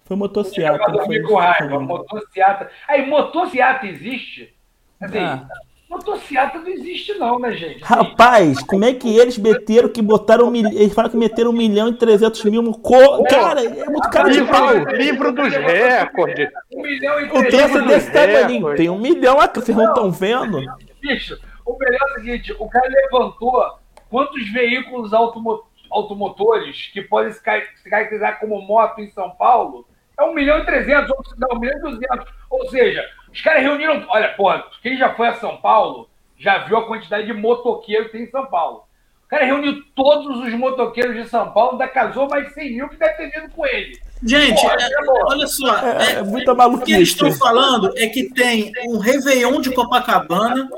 foi motociata. Foi- com raiva, foi- motociata. Aí, motociata existe? Assim, Ah. motociata não existe não, né, gente? Assim, Rapaz, como é que eles meteram que botaram um milhão. Eles falam que meteram um milhão e trezentos mil no co... Cara, é muito cara de pau. Livro, livro dos recordes. um milhão e O troço trezentos desse tamanho. Tem um milhão aqui, vocês não estão vendo? Bicho, o melhor é o seguinte: o cara levantou quantos veículos automo- automotores que podem se car- se caracterizar como moto em São Paulo? É um milhão e trezentos, ou não, um milhão e duzentos. Ou seja, os caras reuniram. Olha, pô, quem já foi a São Paulo já viu a quantidade de motoqueiro que tem em São Paulo. O cara reuniu todos os motoqueiros de São Paulo, ainda casou mais 100 mil que deve ter vindo com ele. Gente, Pô, é- é olha só. É, é- é muita o que eles maluquice. estão falando é que tem um Réveillon de Copacabana,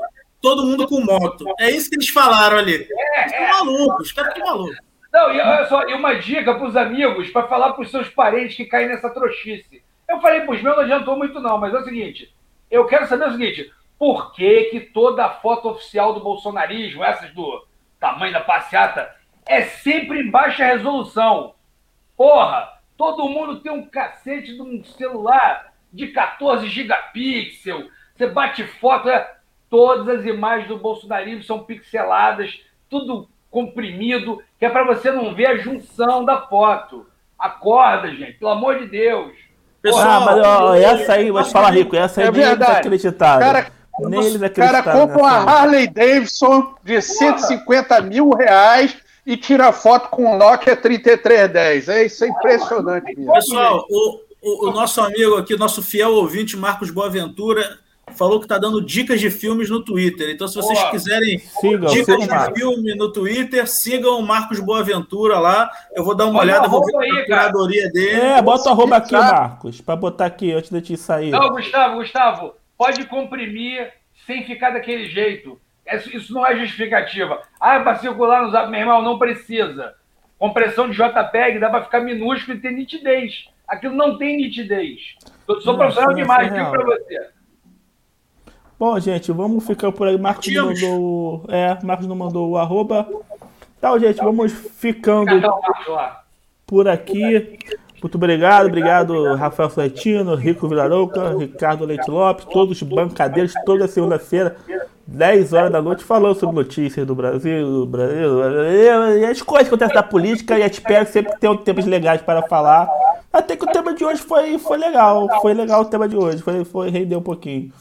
todo mundo com moto. É isso que eles falaram ali. É, Estão malucos, os caras estão malucos. Não, e olha só, e uma dica para os amigos, para falar para os seus parentes que caem nessa trouxice. Eu falei para os meus, não adiantou muito não, mas é o seguinte, eu quero saber o seguinte, por que que toda foto oficial do bolsonarismo, essas do tamanho da passeata, é sempre em baixa resolução? Porra, todo mundo tem um cacete de um celular de 14 gigapixel, você bate foto, é, todas as imagens do bolsonarismo são pixeladas, tudo comprimido, que é para você não ver a junção da foto. Acorda, gente, pelo amor de Deus. Ah, mas ó, essa aí, vou te falar, Rico, essa aí É nem eles verdade. acreditaram. Cara, nem eles O cara acreditaram. compra uma. Harley Davidson de 150 mil reais e tira foto com um Nokia 3310. É isso é impressionante mesmo. Pessoal, o, o, o nosso amigo aqui, nosso fiel ouvinte, Marcos Boaventura, falou que está dando dicas de filmes no Twitter. Então, se vocês Boa. quiserem Sigam, dicas sigam de Marcos. filme no Twitter, sigam o Marcos Boaventura lá. Eu vou dar uma Olha olhada, vou ver aí, a curadoria dele. É, bota o arroba aqui, sabe? Marcos, pra botar aqui antes de te sair. Não, Gustavo, Gustavo, pode comprimir sem ficar daquele jeito. Isso não é justificativa. Ah, para circular no zap, meu irmão, não precisa. Compressão de JPEG dá para ficar minúsculo e ter nitidez. Aquilo não tem nitidez. Eu sou Não, profissional é demais, digo real. para você. Bom, gente, vamos ficar por aí. Marcos não mandou. É, Marcos não mandou o arroba. Então, gente, vamos ficando por aqui. Muito obrigado, obrigado Rafael Fletino, Rico Vilarouca, Ricardo Leite Lopes, todos os bancadeiros, toda segunda-feira, 10 horas da noite, falando sobre notícias do Brasil, do Brasil, e as coisas que acontecem da política, e espero sempre ter temas legais para falar. Até que o tema de hoje foi, foi legal, foi legal o tema de hoje, foi, foi rendeu um pouquinho.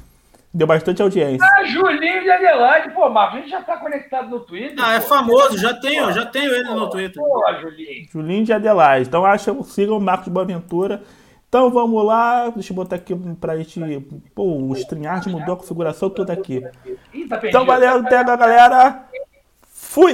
Deu bastante audiência. Ah, Julinho de Adelaide. Pô, Marcos, a gente já tá conectado no Twitter. Ah, é pô. famoso, já tenho, já tenho ele no Twitter. Pô, Julinho. Julinho de Adelaide. Então acham, sigam o Marcos Boaventura. Então vamos lá, deixa eu botar aqui pra gente. Pô, o StreamYard mudou a configuração toda aqui. Tá. Então valeu, até a galera. Fui!